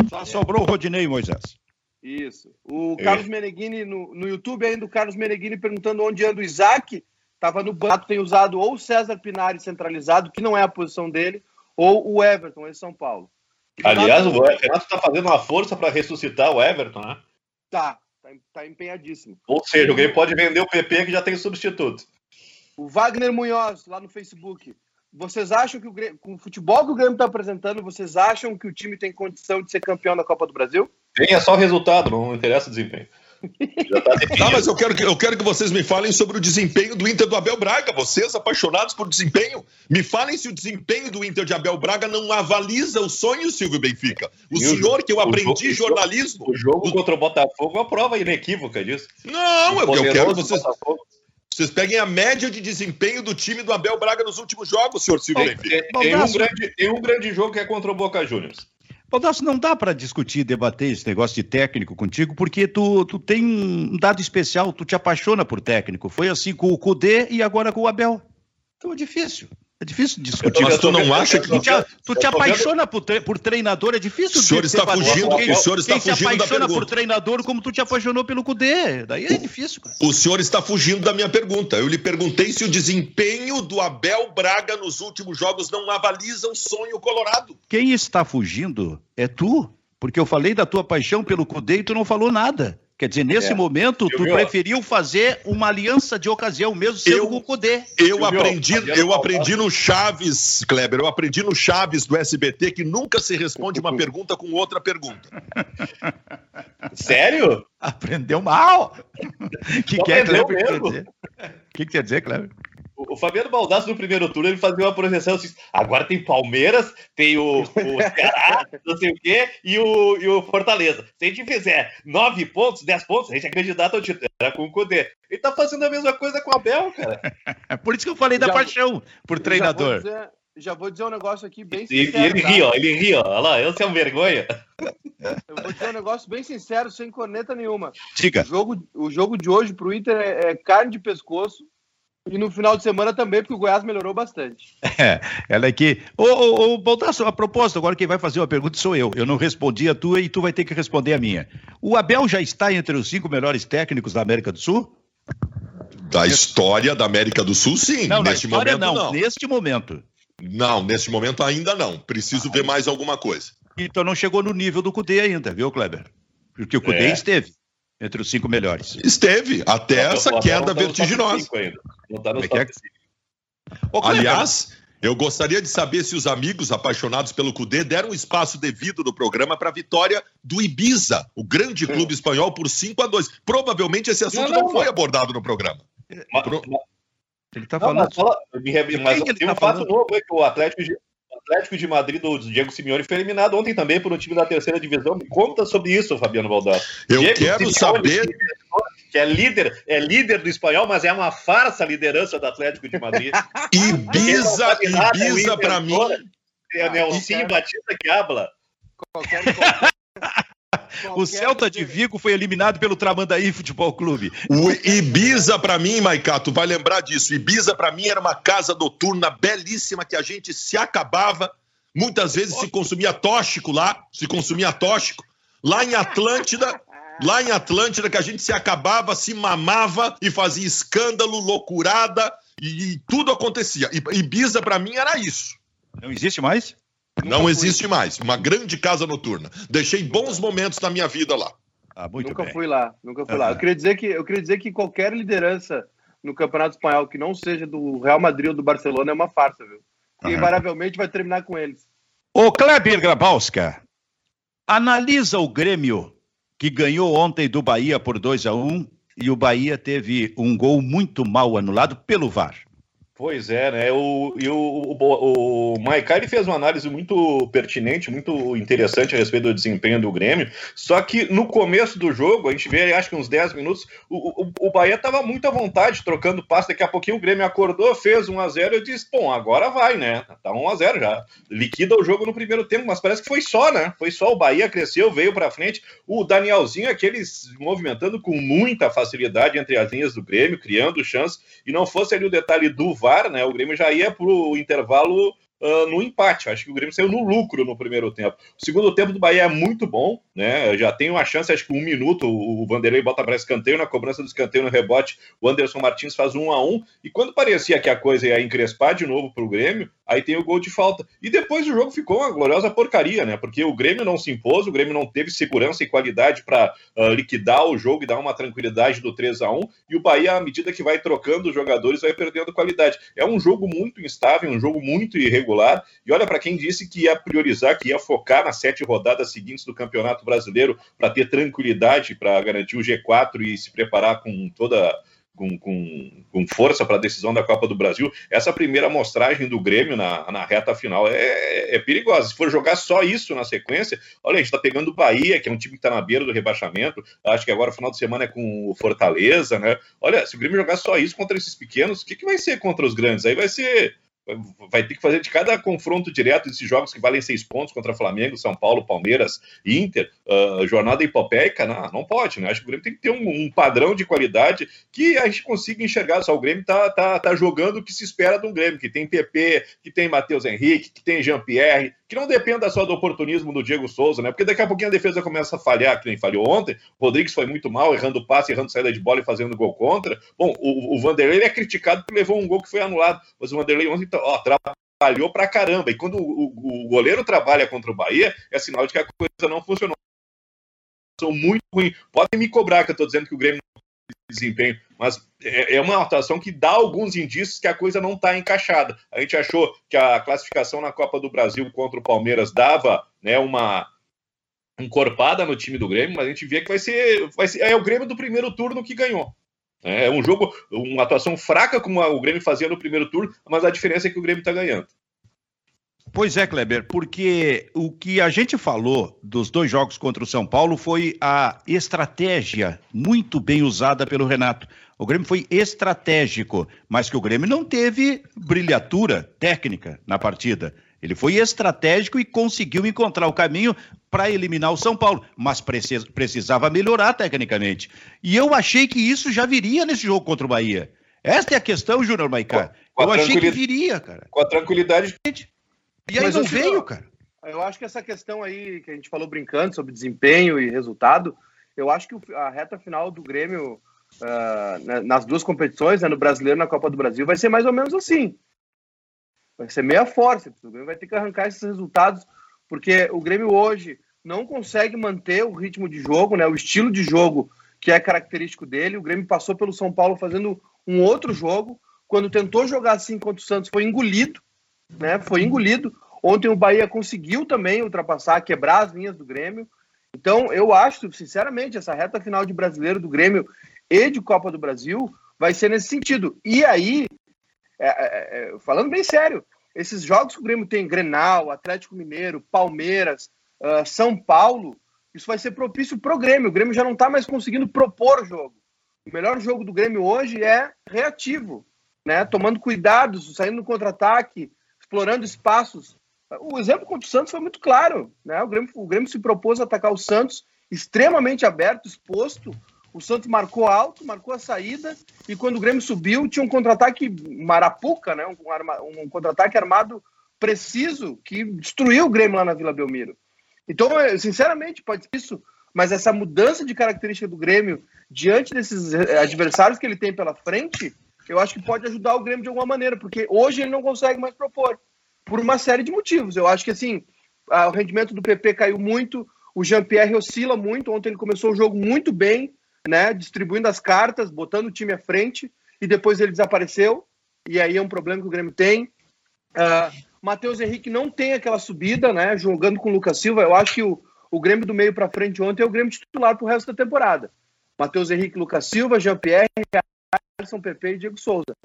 Só sobrou o Rodinei e Moisés. Isso. O é. Carlos Meneghini, no, no YouTube ainda, o Carlos Meneghini perguntando onde anda o Isaac. Estava no banco, tem usado ou o César Pinari centralizado, que não é a posição dele, ou o Everton em São Paulo. Aliás, o Renato está fazendo uma força para ressuscitar o Everton, né? Tá, tá, tá empenhadíssimo. Ou seja, Grêmio pode vender o PP que já tem substituto. O Wagner Munhoz, lá no Facebook. Vocês acham que o Grêmio, com o futebol que o Grêmio está apresentando, vocês acham que o time tem condição de ser campeão da Copa do Brasil? Tem, é só o resultado, não interessa o desempenho. Tá, mas eu quero, que, eu quero que vocês me falem sobre o desempenho do Inter do Abel Braga. Vocês, apaixonados por desempenho, me falem se o desempenho do Inter de Abel Braga não avaliza o sonho, Silvio Benfica. O e senhor o, que eu aprendi o jogo, jornalismo. O jogo contra o Botafogo é uma prova inequívoca disso. Não, eu, eu quero que vocês. Vocês peguem a média de desempenho do time do Abel Braga nos últimos jogos, senhor Silvio Benfica. Tem, tem, um grande, tem um grande jogo que é contra o Boca Juniors. Baldasso, não dá para discutir, debater esse negócio de técnico contigo, porque tu, tu tem um dado especial, tu te apaixona por técnico. Foi assim com o Cudê e agora com o Abel. Então é difícil. É difícil discutir. Mas tu não acha que. Tu te, tu te apaixona por, por treinador, é difícil. O senhor está fugindo, quem, o senhor está fugindo se apaixona por treinador como tu te apaixonou pelo Cudê. Daí é difícil, cara. O senhor está fugindo da minha pergunta. Eu lhe perguntei se o desempenho do Abel Braga nos últimos jogos não avaliza o sonho colorado. Quem está fugindo é tu. Porque eu falei da tua paixão pelo Cudê e tu não falou nada. Quer dizer, nesse é. momento, tu preferiu fazer uma aliança de ocasião, mesmo sendo eu, com o Cudê. Eu aprendi, eu aprendi no Chaves, Kleber, eu aprendi no Chaves do SBT que nunca se responde uma pergunta com outra pergunta. Sério? Aprendeu mal. O que, que é, Kleber? O que, que quer dizer, Kleber? O Fabiano Baldasso no primeiro turno ele fazia uma projeção assim: agora tem Palmeiras, tem o, o Ceará, não sei o quê, e o, e o Fortaleza. Se a gente fizer nove pontos, dez pontos, a gente é candidato ao título. Era com o Cudê. Ele tá fazendo a mesma coisa com o Abel, cara. por isso que eu falei da já, paixão por treinador. Já vou, dizer, já vou dizer um negócio aqui bem sincero. E ele tá? ri, ó, ele ri, ó. Olha lá, eu sou um vergonha. Eu vou dizer um negócio bem sincero, sem corneta nenhuma. Diga. O jogo, o jogo de hoje pro Inter é, é carne de pescoço. E no final de semana também, porque o Goiás melhorou bastante. É, ela aqui. Ô, ô, ô Baldasso, a propósito, agora quem vai fazer uma pergunta sou eu. Eu não respondi a tua e tu vai ter que responder a minha. O Abel já está entre os cinco melhores técnicos da América do Sul? Da história da América do Sul, sim. Não, neste momento não. não. Neste momento. Não, neste momento ainda não. Preciso ah, ver mais alguma coisa. Então não chegou no nível do Cudê ainda, viu, Kleber? Porque o Cudê é. esteve entre os cinco melhores. Esteve, até essa queda vertiginosa. Tá é é? Aliás, eu gostaria de saber se os amigos apaixonados pelo Cudê deram o espaço devido no programa para a vitória do Ibiza, o grande clube espanhol, por 5 a 2 Provavelmente esse assunto não, não, não foi abordado no programa. Mas, Pro... Ele está falando. Mas, fala, mas tem um tá fato novo é que o Atlético Atlético de Madrid do Diego Simeone foi eliminado ontem também por um time da terceira divisão. Me conta sobre isso, Fabiano Baldassi. Eu Diego quero Simeone, saber. Que é líder, é líder do espanhol, mas é uma farsa a liderança do Atlético de Madrid. Ibiza, Ibiza para mim. É Nelson Batista que habla. Qualquer, qualquer o Celta de Vigo foi eliminado pelo Tramandaí Futebol Clube. O Ibiza, para mim, Maicato, vai lembrar disso. Ibiza, para mim, era uma casa noturna belíssima que a gente se acabava. Muitas vezes se consumia tóxico lá, se consumia tóxico. Lá em Atlântida, lá em Atlântida, que a gente se acabava, se mamava e fazia escândalo, loucurada, e, e tudo acontecia. Ibiza, para mim, era isso. Não existe mais? Não existe mais. Uma grande casa noturna. Deixei bons momentos na minha vida lá. Ah, nunca bem. fui lá, nunca fui lá. Eu queria, dizer que, eu queria dizer que qualquer liderança no Campeonato Espanhol que não seja do Real Madrid ou do Barcelona é uma farsa, viu? E invariavelmente vai terminar com eles. Ô Kleber Grabowska, analisa o Grêmio que ganhou ontem do Bahia por 2 a 1 e o Bahia teve um gol muito mal anulado pelo VAR. Pois é, né? O, e o, o, o Maikai ele fez uma análise muito pertinente, muito interessante a respeito do desempenho do Grêmio. Só que no começo do jogo, a gente vê, acho que uns 10 minutos, o, o, o Bahia estava muito à vontade, trocando passe. Daqui a pouquinho o Grêmio acordou, fez 1 a 0 e disse: Bom, agora vai, né? Tá 1 a 0 já. Liquida o jogo no primeiro tempo, mas parece que foi só, né? Foi só. O Bahia cresceu, veio para frente. O Danielzinho, aquele se movimentando com muita facilidade entre as linhas do Grêmio, criando chance. E não fosse ali o detalhe do VAR, né? O Grêmio já ia para o intervalo uh, no empate. Acho que o Grêmio saiu no lucro no primeiro tempo. O segundo tempo do Bahia é muito bom, né? Já tem uma chance, acho que um minuto. O Vanderlei bota para escanteio, na cobrança do escanteio no rebote, o Anderson Martins faz um a um. E quando parecia que a coisa ia encrespar de novo para o Grêmio, aí tem o gol de falta. E depois o jogo ficou uma gloriosa porcaria, né? Porque o Grêmio não se impôs, o Grêmio não teve segurança e qualidade para uh, liquidar o jogo e dar uma tranquilidade do 3 a 1 E o Bahia, à medida que vai trocando os jogadores, vai perdendo qualidade. É um jogo muito instável, um jogo muito irregular. E olha, para quem disse que ia priorizar, que ia focar nas sete rodadas seguintes do Campeonato Brasileiro para ter tranquilidade, para garantir o G4 e se preparar com toda com, com, com força para a decisão da Copa do Brasil. Essa primeira amostragem do Grêmio na, na reta final é, é, perigosa. Se for jogar só isso na sequência, olha, a gente está pegando o Bahia, que é um time que está na beira do rebaixamento. Acho que agora o final de semana é com o Fortaleza, né? Olha, se o Grêmio jogar só isso contra esses pequenos, o que, que vai ser contra os grandes? Aí vai ser vai ter que fazer de cada confronto direto desses jogos que valem seis pontos contra Flamengo, São Paulo, Palmeiras, Inter, uh, jornada hipopeica, não, não pode, né? Acho que o Grêmio tem que ter um, um, padrão de qualidade que a gente consiga enxergar. Só o Grêmio tá, tá, tá jogando o que se espera de um Grêmio, que tem PP, que tem Matheus Henrique, que tem Jean-Pierre, que não dependa só do oportunismo do Diego Souza, né? Porque daqui a pouquinho a defesa começa a falhar, que nem falhou ontem. O Rodrigues foi muito mal, errando passe, errando saída de bola e fazendo gol contra. Bom, o, o Vanderlei é criticado porque levou um gol que foi anulado, mas o Vanderlei ontem, ó, trabalhou pra caramba. E quando o, o, o goleiro trabalha contra o Bahia, é sinal de que a coisa não funcionou. São muito ruim. Podem me cobrar que eu tô dizendo que o Grêmio desempenho, mas é, é uma atuação que dá alguns indícios que a coisa não está encaixada. A gente achou que a classificação na Copa do Brasil contra o Palmeiras dava né, uma encorpada no time do Grêmio, mas a gente vê que vai ser, vai ser é o Grêmio do primeiro turno que ganhou. É um jogo, uma atuação fraca como o Grêmio fazia no primeiro turno, mas a diferença é que o Grêmio está ganhando. Pois é, Kleber, porque o que a gente falou dos dois jogos contra o São Paulo foi a estratégia muito bem usada pelo Renato. O Grêmio foi estratégico, mas que o Grêmio não teve brilhatura técnica na partida. Ele foi estratégico e conseguiu encontrar o caminho para eliminar o São Paulo, mas precisava melhorar tecnicamente. E eu achei que isso já viria nesse jogo contra o Bahia. Esta é a questão, Júnior Maicá. Eu achei que viria, cara. Com a tranquilidade. E aí Mas não veio, eu, cara. Eu acho que essa questão aí que a gente falou brincando sobre desempenho e resultado, eu acho que a reta final do Grêmio uh, nas duas competições, né, no Brasileiro e na Copa do Brasil, vai ser mais ou menos assim. Vai ser meia força. O Grêmio vai ter que arrancar esses resultados, porque o Grêmio hoje não consegue manter o ritmo de jogo, né, o estilo de jogo que é característico dele. O Grêmio passou pelo São Paulo fazendo um outro jogo. Quando tentou jogar assim contra o Santos, foi engolido né? Foi engolido. Ontem o Bahia conseguiu também ultrapassar, quebrar as linhas do Grêmio. Então, eu acho, sinceramente, essa reta final de brasileiro do Grêmio e de Copa do Brasil vai ser nesse sentido. E aí, é, é, é, falando bem sério, esses jogos que o Grêmio tem, Grenal, Atlético Mineiro, Palmeiras, uh, São Paulo, isso vai ser propício para o Grêmio. O Grêmio já não está mais conseguindo propor o jogo. O melhor jogo do Grêmio hoje é reativo, né? tomando cuidados, saindo no contra-ataque, explorando espaços. O exemplo contra o Santos foi muito claro. Né? O, Grêmio, o Grêmio se propôs a atacar o Santos extremamente aberto, exposto. O Santos marcou alto, marcou a saída, e quando o Grêmio subiu, tinha um contra-ataque marapuca, né? um, um contra-ataque armado preciso que destruiu o Grêmio lá na Vila Belmiro. Então, sinceramente, pode ser isso, mas essa mudança de característica do Grêmio diante desses adversários que ele tem pela frente eu acho que pode ajudar o Grêmio de alguma maneira, porque hoje ele não consegue mais propor, por uma série de motivos. Eu acho que assim, o rendimento do PP caiu muito, o Jean-Pierre oscila muito. Ontem ele começou o jogo muito bem, né? Distribuindo as cartas, botando o time à frente, e depois ele desapareceu. E aí é um problema que o Grêmio tem. Uh, Matheus Henrique não tem aquela subida, né? Jogando com o Lucas Silva. Eu acho que o, o Grêmio do meio para frente ontem é o Grêmio titular para o resto da temporada. Matheus Henrique, Lucas Silva, Jean-Pierre, Alisson, PP e Diego Souza.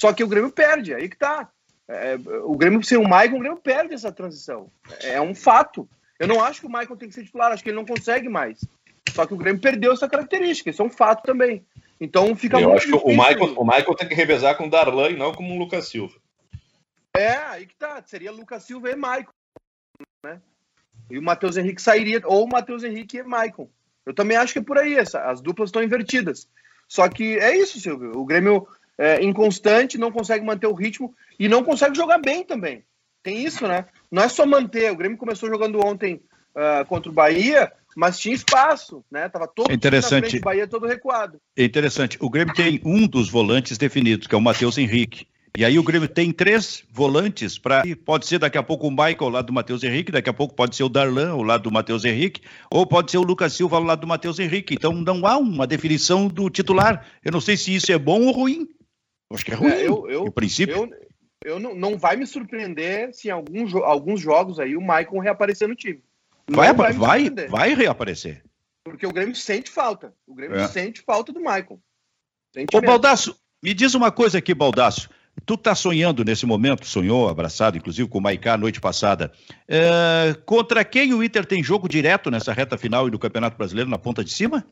Só que o Grêmio perde, aí que tá. É, o Grêmio sem o Maicon, o Grêmio perde essa transição. É um fato. Eu não acho que o Maicon tem que ser titular, acho que ele não consegue mais. Só que o Grêmio perdeu essa característica, isso é um fato também. Então fica Eu muito acho difícil. que o Michael, o Michael tem que revezar com o Darlan e não com o Lucas Silva. É, aí que tá. Seria Lucas Silva e Maicon. Né? E o Matheus Henrique sairia, ou o Matheus Henrique e Maicon. Eu também acho que é por aí, essa, as duplas estão invertidas. Só que é isso, Silvio. O Grêmio é inconstante, não consegue manter o ritmo e não consegue jogar bem também. Tem isso, né? Não é só manter. O Grêmio começou jogando ontem uh, contra o Bahia, mas tinha espaço, né? Tava todo é interessante. o Bahia todo recuado. É interessante. O Grêmio tem um dos volantes definidos, que é o Matheus Henrique. E aí o Grêmio tem três volantes para pode ser daqui a pouco o Michael ao lado do Matheus Henrique, daqui a pouco pode ser o Darlan ao lado do Matheus Henrique, ou pode ser o Lucas Silva ao lado do Matheus Henrique. Então não há uma definição do titular. Eu não sei se isso é bom ou ruim. Acho que é ruim. É, eu, eu, princípio. Eu, eu não, não vai me surpreender se em alguns, alguns jogos aí o Michael reaparecer no time. vai, vai, vai, vai, reaparecer. Porque o Grêmio sente falta. O Grêmio é. sente falta do Michael. Sente Ô, Baldaço, me diz uma coisa aqui, Baldaço. Tu está sonhando nesse momento, sonhou, abraçado, inclusive com o Maicá noite passada. É, contra quem o Inter tem jogo direto nessa reta final e do Campeonato Brasileiro na ponta de cima?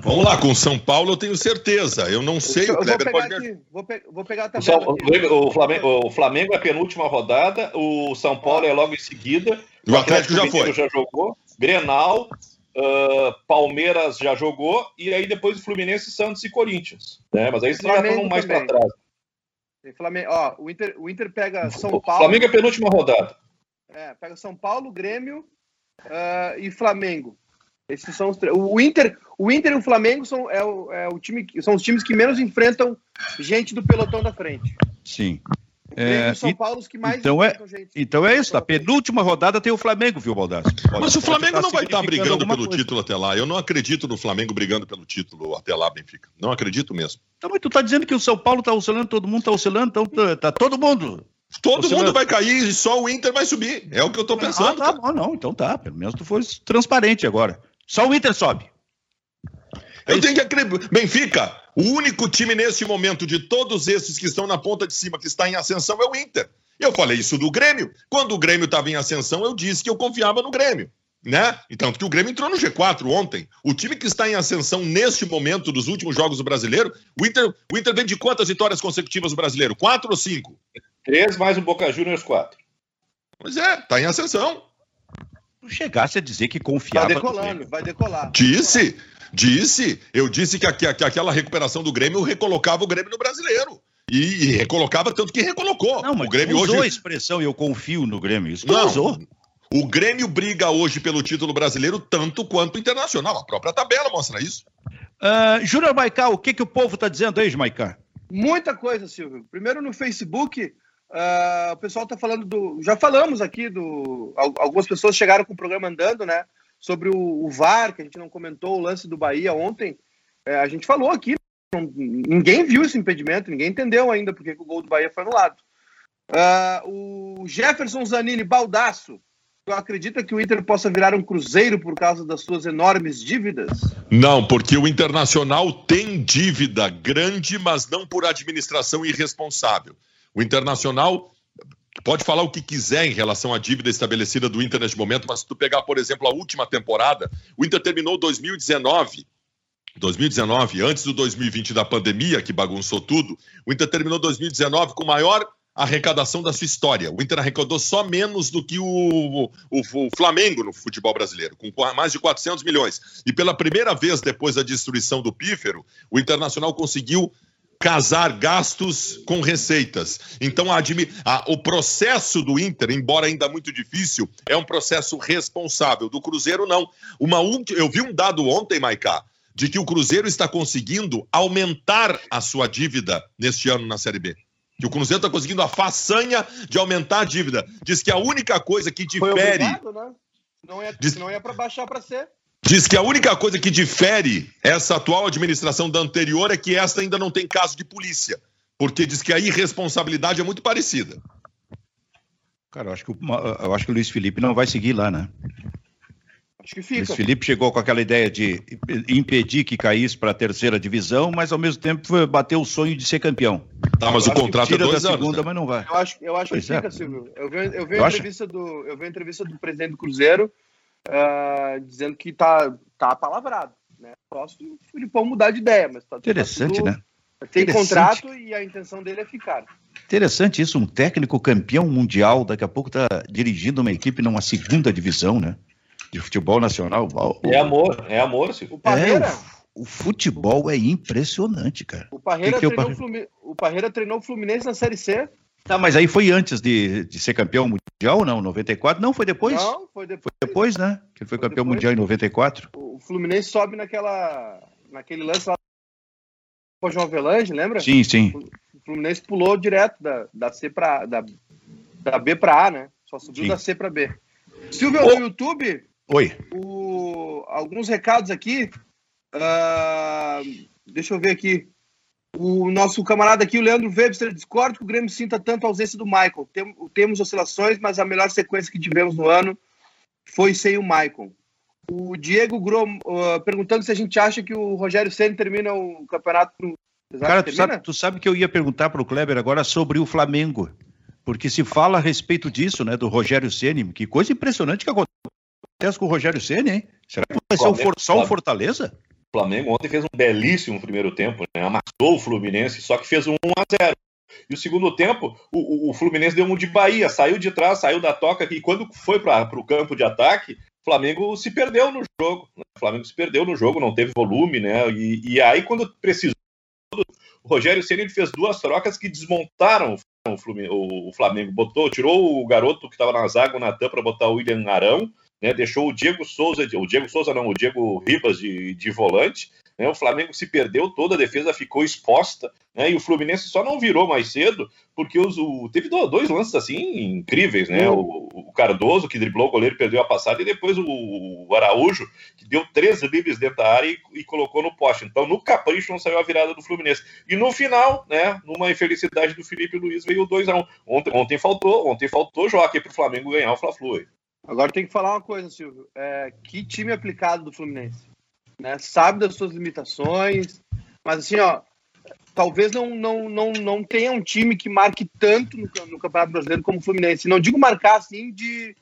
Vamos lá, com São Paulo eu tenho certeza. Eu não sei, eu, o Kleber pode. Aqui, vou, pe vou, pegar a tabela. O, aqui. o, Flamengo, o Flamengo é a penúltima rodada, o São Paulo é logo em seguida. O, o Atlético, Atlético já foi. Já jogou. Grenal, Uh, Palmeiras já jogou, e aí depois o Fluminense, Santos e Corinthians. Né? Mas aí vocês já estão mais para trás. Flamengo, ó, o Inter, o Inter pega São o Paulo. Flamengo é a penúltima rodada. É, pega São Paulo, Grêmio uh, e Flamengo. Esses são os o Inter, o Inter e o Flamengo são, é o, é o time, são os times que menos enfrentam gente do pelotão da frente. Sim. É, São Paulo os que mais então é, gente. Então é isso, a penúltima rodada tem o Flamengo, viu, Baldassi? Mas o Flamengo não vai estar brigando pelo coisa. título até lá. Eu não acredito no Flamengo brigando pelo título até lá, Benfica. Não acredito mesmo. Então, mas tu tá dizendo que o São Paulo tá oscilando, todo mundo tá oscilando, então tá, tá todo mundo. Todo oscilando. mundo vai cair e só o Inter vai subir. É o que eu tô ah, pensando. Ah, tá bom, não, então tá. Pelo menos tu foi transparente agora. Só o Inter sobe. Eu é tenho que acreditar. Benfica, o único time nesse momento de todos esses que estão na ponta de cima, que está em ascensão, é o Inter. Eu falei isso do Grêmio. Quando o Grêmio estava em ascensão, eu disse que eu confiava no Grêmio. Né? Então, que o Grêmio entrou no G4 ontem. O time que está em ascensão neste momento dos últimos jogos do brasileiro, o Inter, o Inter vem de quantas vitórias consecutivas no brasileiro? Quatro ou cinco? Três mais o Boca Juniors, quatro. Pois é, está em ascensão. Não chegasse a dizer que confiava. Vai decolando, vai decolar. Disse, disse. Eu disse que, que, que aquela recuperação do Grêmio recolocava o Grêmio no brasileiro. E, e, recolocava tanto que recolocou. Não, mas o Grêmio usou hoje... a expressão eu confio no Grêmio. Isso não, usou. O Grêmio briga hoje pelo título brasileiro tanto quanto o internacional. A própria tabela mostra isso. Uh, Júnior Maicá, o que, que o povo está dizendo aí, Maicá? Muita coisa, Silvio. Primeiro no Facebook, uh, o pessoal está falando do. Já falamos aqui do. Algumas pessoas chegaram com o programa andando, né? Sobre o, o VAR, que a gente não comentou, o lance do Bahia ontem. É, a gente falou aqui, ninguém viu esse impedimento, ninguém entendeu ainda porque o gol do Bahia foi anulado. Uh, o Jefferson Zanini, baldaço. Acredita que o Inter possa virar um cruzeiro por causa das suas enormes dívidas? Não, porque o Internacional tem dívida grande, mas não por administração irresponsável. O Internacional pode falar o que quiser em relação à dívida estabelecida do Inter neste momento, mas se tu pegar, por exemplo, a última temporada, o Inter terminou 2019 2019, antes do 2020 da pandemia, que bagunçou tudo, o Inter terminou 2019 com maior arrecadação da sua história. O Inter arrecadou só menos do que o, o, o, Flamengo no futebol brasileiro, com mais de 400 milhões. E pela primeira vez depois da destruição do Pífero, o Internacional conseguiu casar gastos com receitas. Então, a, a, o processo do Inter, embora ainda muito difícil, é um processo responsável. Do Cruzeiro, não. Uma, eu vi um dado ontem, Maicá, de que o Cruzeiro está conseguindo aumentar a sua dívida neste ano na Série B que o Cruzeiro está conseguindo a façanha de aumentar a dívida. Diz que a única coisa que difere. Obrigado, né? Não é, diz... não é para baixar para ser. Diz que a única coisa que difere essa atual administração da anterior é que esta ainda não tem caso de polícia. Porque diz que a irresponsabilidade é muito parecida. Cara, eu acho que, eu acho que o Luiz Felipe não vai seguir lá, né? Acho que fica. Luiz Felipe chegou com aquela ideia de impedir que caísse para a terceira divisão, mas ao mesmo tempo bateu o sonho de ser campeão. Tá, mas eu o contrato é dois da segunda, né? mas não vai. Eu acho, eu acho que é. fica, Silvio. Eu vi, eu vi, a entrevista do, eu vi a entrevista do presidente do Cruzeiro uh, dizendo que tá, tá palavrado. Né? Posso o Filipão mudar de ideia, mas tá Interessante, tá tudo, né? Tem contrato e a intenção dele é ficar. Interessante isso, um técnico campeão mundial, daqui a pouco está dirigindo uma equipe numa segunda divisão, né? de futebol nacional. É amor, é amor. Sim. O Parreira. É, o, o, futebol é impressionante, cara. O Parreira, que é treinou, o, Fluminense, o Parreira treinou o Fluminense na Série C. Tá, mas aí foi antes de, de ser campeão mundial, não? 94? Não, foi depois? Não, foi depois. Foi depois, né? Que ele foi, foi campeão depois. mundial em 94. O Fluminense sobe naquela, naquele lance lá com João Avelange, lembra? Sim, sim. O Fluminense pulou direto da, da C para da, da B para A, né? Só subiu sim. da C para B. Silvio, no YouTube, Oi. O, alguns recados aqui. Uh, deixa eu ver aqui. O nosso camarada aqui, o Leandro Webster, discorda que o Grêmio sinta tanto a ausência do Michael. Tem, temos oscilações, mas a melhor sequência que tivemos no ano foi sem o Michael. O Diego Grom uh, perguntando se a gente acha que o Rogério Senna termina o campeonato. Cara, tu sabe, tu sabe, que eu ia perguntar para o Kleber agora sobre o Flamengo. Porque se fala a respeito disso, né, do Rogério Ceni, que coisa impressionante que aconteceu acontece com o Rogério Ceni, hein? Será que vai ser For, só o Fortaleza? O Flamengo ontem fez um belíssimo primeiro tempo, né? amassou o Fluminense, só que fez um 1 a 0 E o segundo tempo, o, o, Fluminense deu um de Bahia, saiu de trás, saiu da toca, e quando foi para o campo de ataque, o Flamengo se perdeu no jogo. Né? O Flamengo se perdeu no jogo, não teve volume, né? E, e aí, quando precisou, o Rogério Ceni fez duas trocas que desmontaram o Flamengo. Botou, tirou o garoto que estava na zaga, o Natan, para botar o William Arão né, deixou o Diego Souza, o Diego Souza não, o Diego Ribas de, de volante, né, o Flamengo se perdeu, toda a defesa ficou exposta, né, e o Fluminense só não virou mais cedo, porque os, o, teve dois lances assim incríveis, né, o, o, Cardoso que driblou o goleiro perdeu a passada, e depois o, o Araújo que deu três livres dentro da área e, e, colocou no poste, então no capricho não saiu a virada do Fluminense, e no final, né, numa infelicidade do Felipe Luiz veio o 2x1, ontem, ontem faltou, ontem faltou Joaquim para o Flamengo ganhar o Fla-Flu Agora tem que falar uma coisa, Silvio. É, que time aplicado do Fluminense? Né? Sabe das suas limitações, mas assim, ó, talvez não, não, não, não tenha um time que marque tanto no, no Campeonato Brasileiro como o Fluminense. Não digo marcar assim de,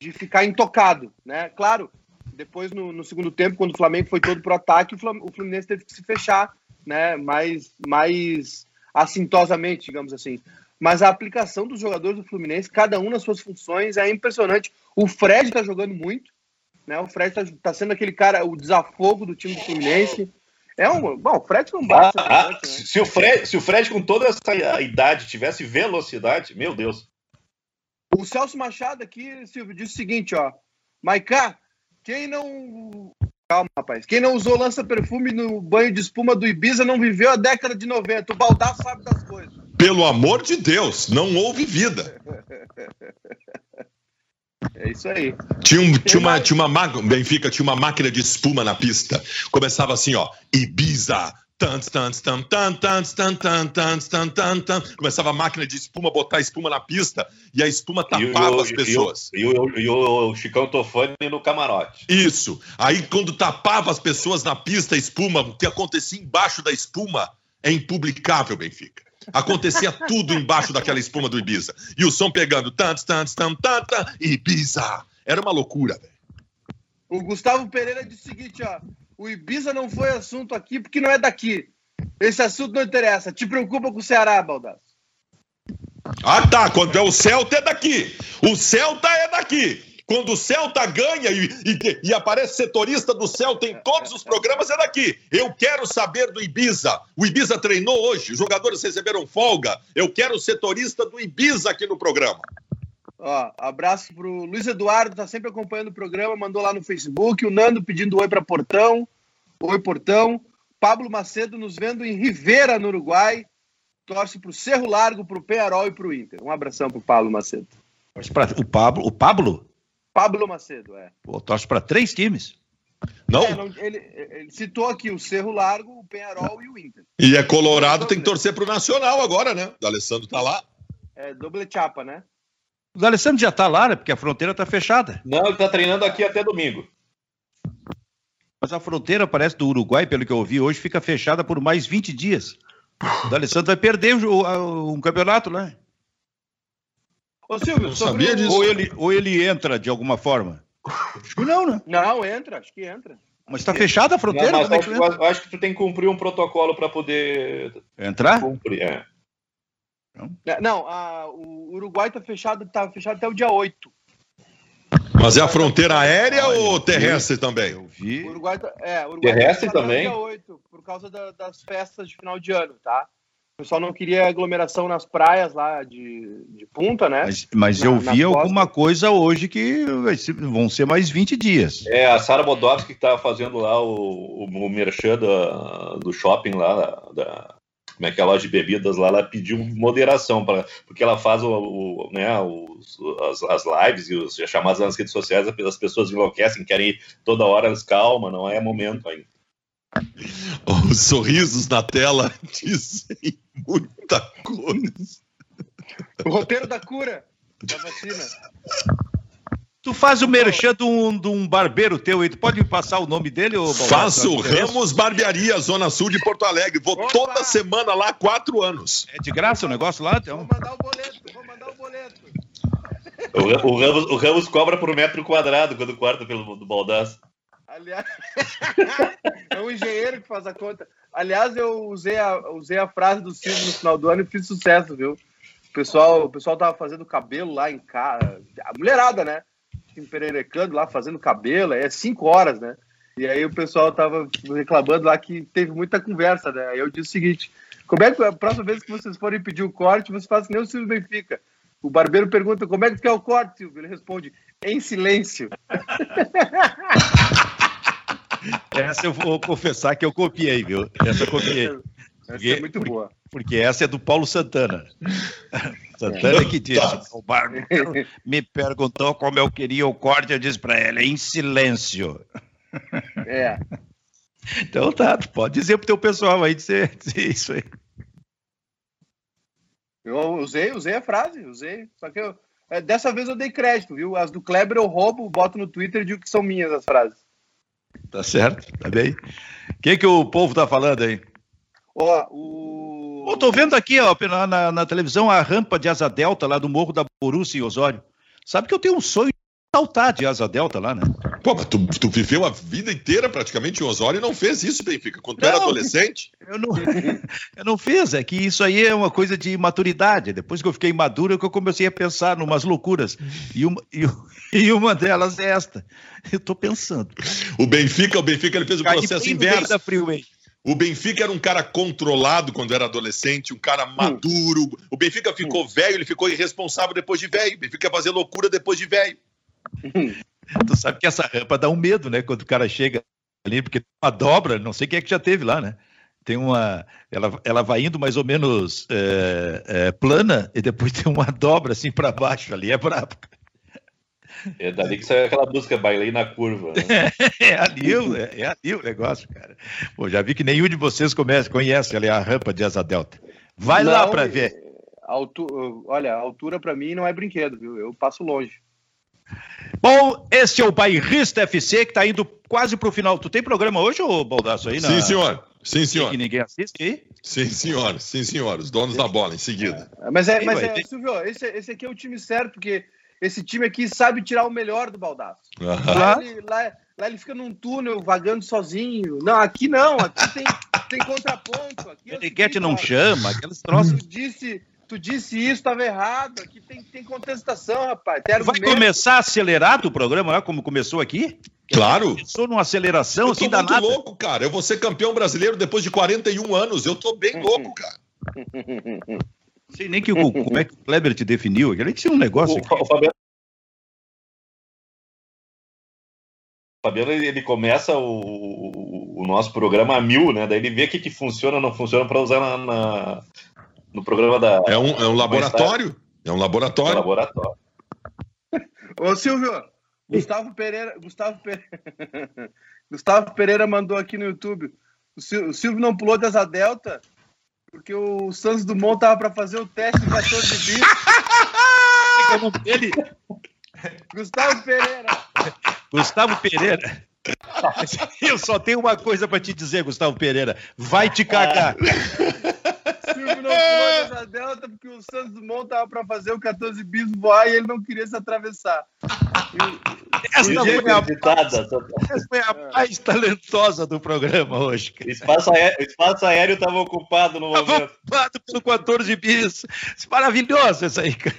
de ficar intocado, né? Claro, depois no, no segundo tempo, quando o Flamengo foi todo pro ataque, o Fluminense teve que se fechar, né? Mais, mais assintosamente, digamos assim. Mas a aplicação dos jogadores do Fluminense, cada um nas suas funções, é impressionante. O Fred está jogando muito, né? O Fred está tá sendo aquele cara, o desafogo do time do Fluminense. É um. Bom, o Fred não basta. Ah, ah, né? se, o Fred, se o Fred, com toda essa idade, tivesse velocidade, meu Deus. O Celso Machado aqui, Silvio, disse o seguinte, ó. Maiká, quem não. Calma, rapaz. Quem não usou lança-perfume no banho de espuma do Ibiza não viveu a década de 90. O Baldar sabe das coisas. Pelo amor de Deus, não houve vida. É isso aí. Tinha, um, tinha uma, tinha uma Benfica tinha uma máquina de espuma na pista. Começava assim, ó, Ibiza. Começava a máquina de espuma botar espuma na pista e a espuma tapava e as pessoas. E o, e, o, o Chicão Tofani no camarote. Isso. Aí quando tapava as pessoas na pista, a espuma, o que acontecia embaixo da espuma é impublicável, Benfica. Acontecia tudo embaixo daquela espuma do Ibiza. E o som pegando tantos, tantos, tantos, tantos, Ibiza. Era uma loucura, velho. O Gustavo Pereira disse o seguinte, ó. O Ibiza não foi assunto aqui porque não é daqui. Esse assunto não interessa. Te preocupa com o Ceará, Baldasso. Ah, tá. Quando é o Celta é daqui. O Celta é daqui. Quando o Celta ganha e, e, e, aparece setorista do Celta em todos os programas, é daqui. Eu quero saber do Ibiza. O Ibiza treinou hoje, os jogadores receberam folga. Eu quero o setorista do Ibiza aqui no programa. Ó, abraço pro Luiz Eduardo, tá sempre acompanhando o programa, mandou lá no Facebook. O Nando pedindo oi para Portão. Oi, Portão. Pablo Macedo nos vendo em Rivera, no Uruguai. Torce pro Cerro Largo, pro Penharol e pro Inter. Um abração pro Pablo Macedo. O Pablo? O Pablo? Pablo Macedo, é. Pô, torce para três times. Não? É, não ele, ele, citou aqui o Cerro Largo, o Penharol e o Inter. E é Colorado, tem que torcer pro Nacional agora, né? O Alessandro tá lá. É, doble chapa, né? O Alessandro já tá lá, né? Porque a fronteira tá fechada. Não, ele tá treinando aqui até domingo. Mas a fronteira, parece, do Uruguai, pelo que eu ouvi hoje, fica fechada por mais 20 dias. O Alessandro vai perder um campeonato, né? Ô, Silvio, sabia disso. Ou ele, ou ele entra de alguma forma? Acho que não, né? Não, entra, acho que entra. Mas está fechada a fronteira? Não, mas acho, que acho, que tu tem que cumprir um protocolo para poder entrar. Cumprir, é. é. Não, a, o Uruguai está fechado, tá fechado até o dia 8. Mas é a fronteira aérea ah, ou terrestre vi, também? Eu vi. O Uruguai, tá, é, o Uruguai tá terrestre tá também? Dia 8, por causa da, das festas de final de ano, tá? O pessoal não queria aglomeração nas praias lá de, de punta, né? Mas, mas na, eu vi alguma coisa hoje que vão ser mais 20 dias. É, a Sara Bodowski que estava fazendo lá o, o, o merchan da, do shopping lá, da, como é que é a loja de bebidas lá, ela pediu moderação, pra, porque ela faz o, o né, os, as, as, lives e os, as chamadas nas redes sociais, as pessoas enlouquecem, querem ir toda hora, calma, não é momento ainda. Os sorrisos na tela dizem muita coisa. O roteiro da cura da vacina. Tu faz o merchan de um, de um barbeiro teu aí, tu pode me passar o nome dele? Ou, Faço, Ramos Barbearia, Zona Sul de Porto Alegre. Vou Opa! toda semana lá há quatro anos. É de graça o negócio lá? Então? Vou mandar o boleto, vou mandar o boleto. O, o, Ramos, o Ramos cobra por metro quadrado quando corta pelo do baldaço. Aliás, é um engenheiro que faz a conta. Aliás, eu usei a, usei a frase do Silvio no final do ano e fiz sucesso, viu? O pessoal, o pessoal tava fazendo cabelo lá em casa. A mulherada, né? Empererecando lá, fazendo cabelo. É cinco horas, né? E aí o pessoal tava reclamando lá que teve muita conversa, né? Aí eu disse o seguinte: como é que a próxima vez que vocês forem pedir o corte, vocês fazem nem o Silvio Benfica. O barbeiro pergunta como é que quer o corte, Silvio? Ele responde: em silêncio. Essa eu vou confessar que eu copiei, viu? Essa eu copiei. Essa porque, é muito boa. Porque essa é do Paulo Santana. Santana que disse: o Barco me perguntou como eu queria o corte, eu disse para ele: em silêncio. É. Então tá, pode dizer pro teu pessoal aí dizer, dizer isso aí. Eu usei, usei a frase, usei. Só que eu, é, dessa vez eu dei crédito, viu? As do Kleber eu roubo, boto no Twitter e digo que são minhas as frases. Tá certo, tá bem. O que, que o povo tá falando aí? Ó, o. Eu tô vendo aqui, ó, na, na, televisão, a rampa de asa delta lá do Morro da Borussia em Osório. Sabe que eu tenho um sonho saltar de asa delta lá, né? Pô, mas tu, tu viveu a vida inteira praticamente em Osório e não fez isso, Benfica, quando tu não, era adolescente? Eu não, eu não fiz, é que isso aí é uma coisa de maturidade. Depois que eu fiquei maduro, é que eu comecei a pensar numas loucuras. E uma, e, e uma delas é esta. Eu tô pensando. O Benfica, o Benfica ele fez o processo inverso. Da freeway. O Benfica era um cara controlado quando era adolescente, um cara maduro. Hum. O Benfica ficou hum. velho, ele ficou irresponsável depois de velho. O Benfica ia fazer loucura depois de velho. tu sabe que essa rampa dá um medo, né? Quando o cara chega ali, porque uma dobra, não sei quem é que já teve lá, né? Tem uma. Ela, ela vai indo mais ou menos é, é, plana e depois tem uma dobra assim para baixo ali, é brabo. É dali que saiu aquela música Bailei na Curva. Né? é, ali, é, é, ali o negócio, cara. Pô, já vi que nenhum de vocês conhece, conhece ali a rampa de Asa Delta. Vai não, lá para ver. Altura, olha, a altura para mim não é brinquedo, viu? Eu passo longe. Bom, esse é o Bairrista FC que está indo quase para o final. Tu tem programa hoje, ô Baldaço, aí? Na... Sim, senhor. Sim, senhor. Que ninguém assiste aí? Sim, senhor. Sim, senhor. Os donos da bola, em seguida. É, mas é, mas é, Silvio, esse, esse aqui é o time certo, porque esse time aqui sabe tirar o melhor do Baldaço. Lá, ele, lá, lá, ele fica num túnel vagando sozinho. Não, aqui não. Aqui tem, tem contraponto. Aqui Etiquete é não chama, aqueles troços. Tu disse, tu disse isso, estava errado. Aqui tem, tem contestação, rapaz. Tem Vai começar acelerado o programa, lá, como começou aqui? Claro. Começou numa aceleração eu tô assim muito louco, cara. Eu vou ser campeão brasileiro depois de 41 anos. Eu tô bem louco, cara. Não sei nem que, como é que o Kleber te definiu. Ele tinha um negócio o, aqui. O Fabiano, o Fabiano ele começa o, o, o, nosso programa a mil, né? Daí ele vê o que, que funciona ou não funciona para usar na, na, no programa da. É um, é um laboratório. É um laboratório. É um laboratório. Ô, Silvio, Gustavo Pereira. Gustavo Pereira, Gustavo Pereira mandou aqui no YouTube. O Silvio não pulou dessa Delta porque o Santos Dumont tava para fazer o teste de 14 bis. Ele... Gustavo Pereira. Gustavo Pereira. Eu só tenho uma coisa para te dizer, Gustavo Pereira. Vai te cagar. Nessa delta porque o Santos Dumont tava para fazer o 14 bis voar e ele não queria se atravessar. Essa foi, a, essa foi a mais talentosa do programa hoje. O espaço aéreo, espaço aéreo estava ocupado no tava momento. ocupado pelo 14 bis. Maravilhoso isso aí, cara.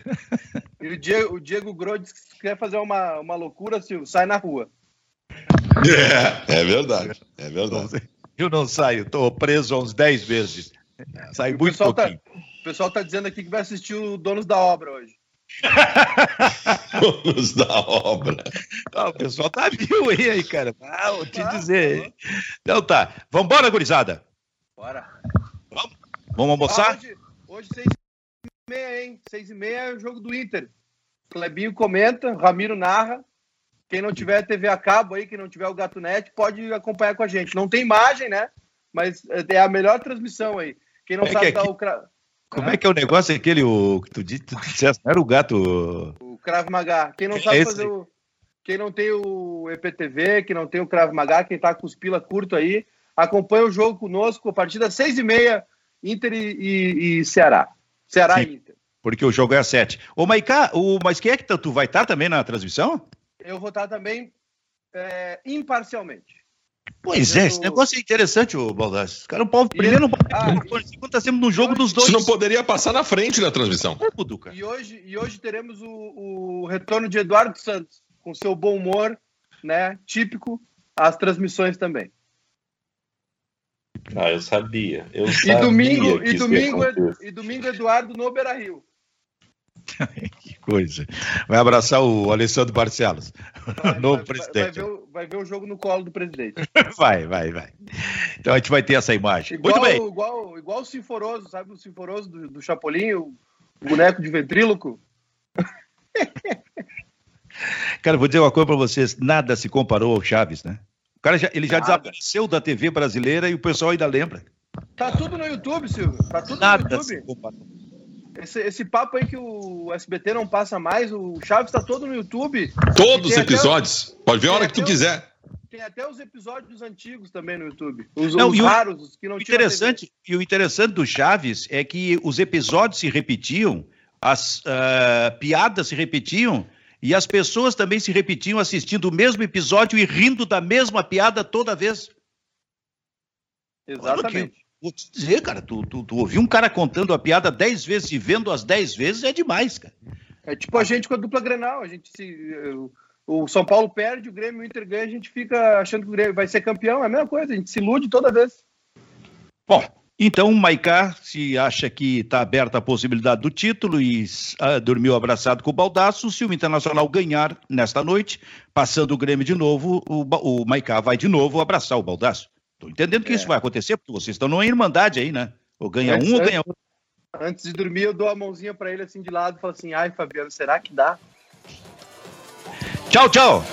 E o Diego, o Diego Grodes quer fazer uma, uma loucura, Silvio, sai na rua. É, é verdade. É verdade. Eu não saio, estou preso há uns 10 vezes. Sai muito tá- pouquinho. Tá, o pessoal está dizendo aqui que vai assistir o Donos da Obra hoje. Donos da Obra. Ah, o pessoal tá viu aí, aí cara. Ah, vou te ah, dizer. Tá então tá. Vambora, gurizada. Bora. Vamos, Vamos almoçar? Ah, hoje, hoje, seis e meia, hein? Seis e meia é o jogo do Inter. Clebinho comenta, Ramiro narra. Quem não tiver TV a cabo aí, quem não tiver o Gato Net, pode acompanhar com a gente. Não tem imagem, né? Mas é a melhor transmissão aí. Quem não é sabe que dar o cra... Como é que é o negócio aquele o que tu, disse, tu disseste? Não era o gato. O Krav Maga. Quem não é sabe fazer o. Quem não tem o EPTV, quem não tem o Krav Maga, quem tá com os pila curto aí, acompanha o jogo conosco a partir das seis e meia, Inter e, e, e Ceará. Ceará Sim, e Inter. Porque o jogo é às sete. Ô, Maiká, o, mas quem é que tu vai estar também na transmissão? Eu vou estar também é, imparcialmente. Pois é, esse negócio é interessante, o Baldassi. Os caras, o Paulo Pereira não pode. Ah, está sempre no jogo dos dois. Você não poderia passar na frente da transmissão. É. E hoje, e hoje teremos o, o retorno de Eduardo Santos, com seu bom humor, né? Típico, as transmissões também. Ah, eu sabia. Eu e sabia domingo, e domingo, e domingo Eduardo no Beira Rio. que coisa. Vai abraçar o Alessandro Barcelos, vai, novo vai, presidente. Vai ver, o, vai, ver o, jogo no colo do presidente. vai, vai, vai. Então a gente vai ter essa imagem. Igual, Muito bem. Igual, igual o Sinforoso, sabe o Sinforoso do, do Chapolin, o boneco de ventríloco? Cara, vou dizer uma coisa para vocês: nada se comparou ao Chaves, né? O cara já, ele já nada. desapareceu da TV brasileira e o pessoal ainda lembra. Tá tudo no YouTube, Silvio. Tá tudo nada no YouTube. Se comparou. Esse, esse papo aí que o SBT não passa mais, o Chaves está todo no YouTube. Todos os episódios. Pode ver a hora que tu quiser. tem até os episódios antigos também no YouTube. Os, não, os raros, os que não tinham. Interessante, e o interessante do Chaves é que os episódios se repetiam, as uh, piadas se repetiam, e as pessoas também se repetiam assistindo o mesmo episódio e rindo da mesma piada toda vez. Exatamente. Vou te dizer, cara, tu, tu, tu ouvir um cara contando a piada dez vezes e vendo as dez vezes é demais, cara. É tipo a gente com a dupla Grenal, a gente se o São Paulo perde, o Grêmio o Inter ganha, a gente fica achando que o Grêmio vai ser campeão, é a mesma coisa, a gente se ilude toda vez. Bom, então o Maicá se acha que está aberta a possibilidade do título e uh, dormiu abraçado com o Baldaço. Se o Internacional ganhar nesta noite, passando o Grêmio de novo, o, o Maicá vai de novo abraçar o Baldaço. Estou entendendo que é. isso vai acontecer, porque vocês estão numa irmandade aí, né? Ou ganha antes, um ou ganha outro. Antes de dormir, eu dou a mãozinha para ele assim de lado e falo assim: ai, Fabiano, será que dá? Tchau, tchau.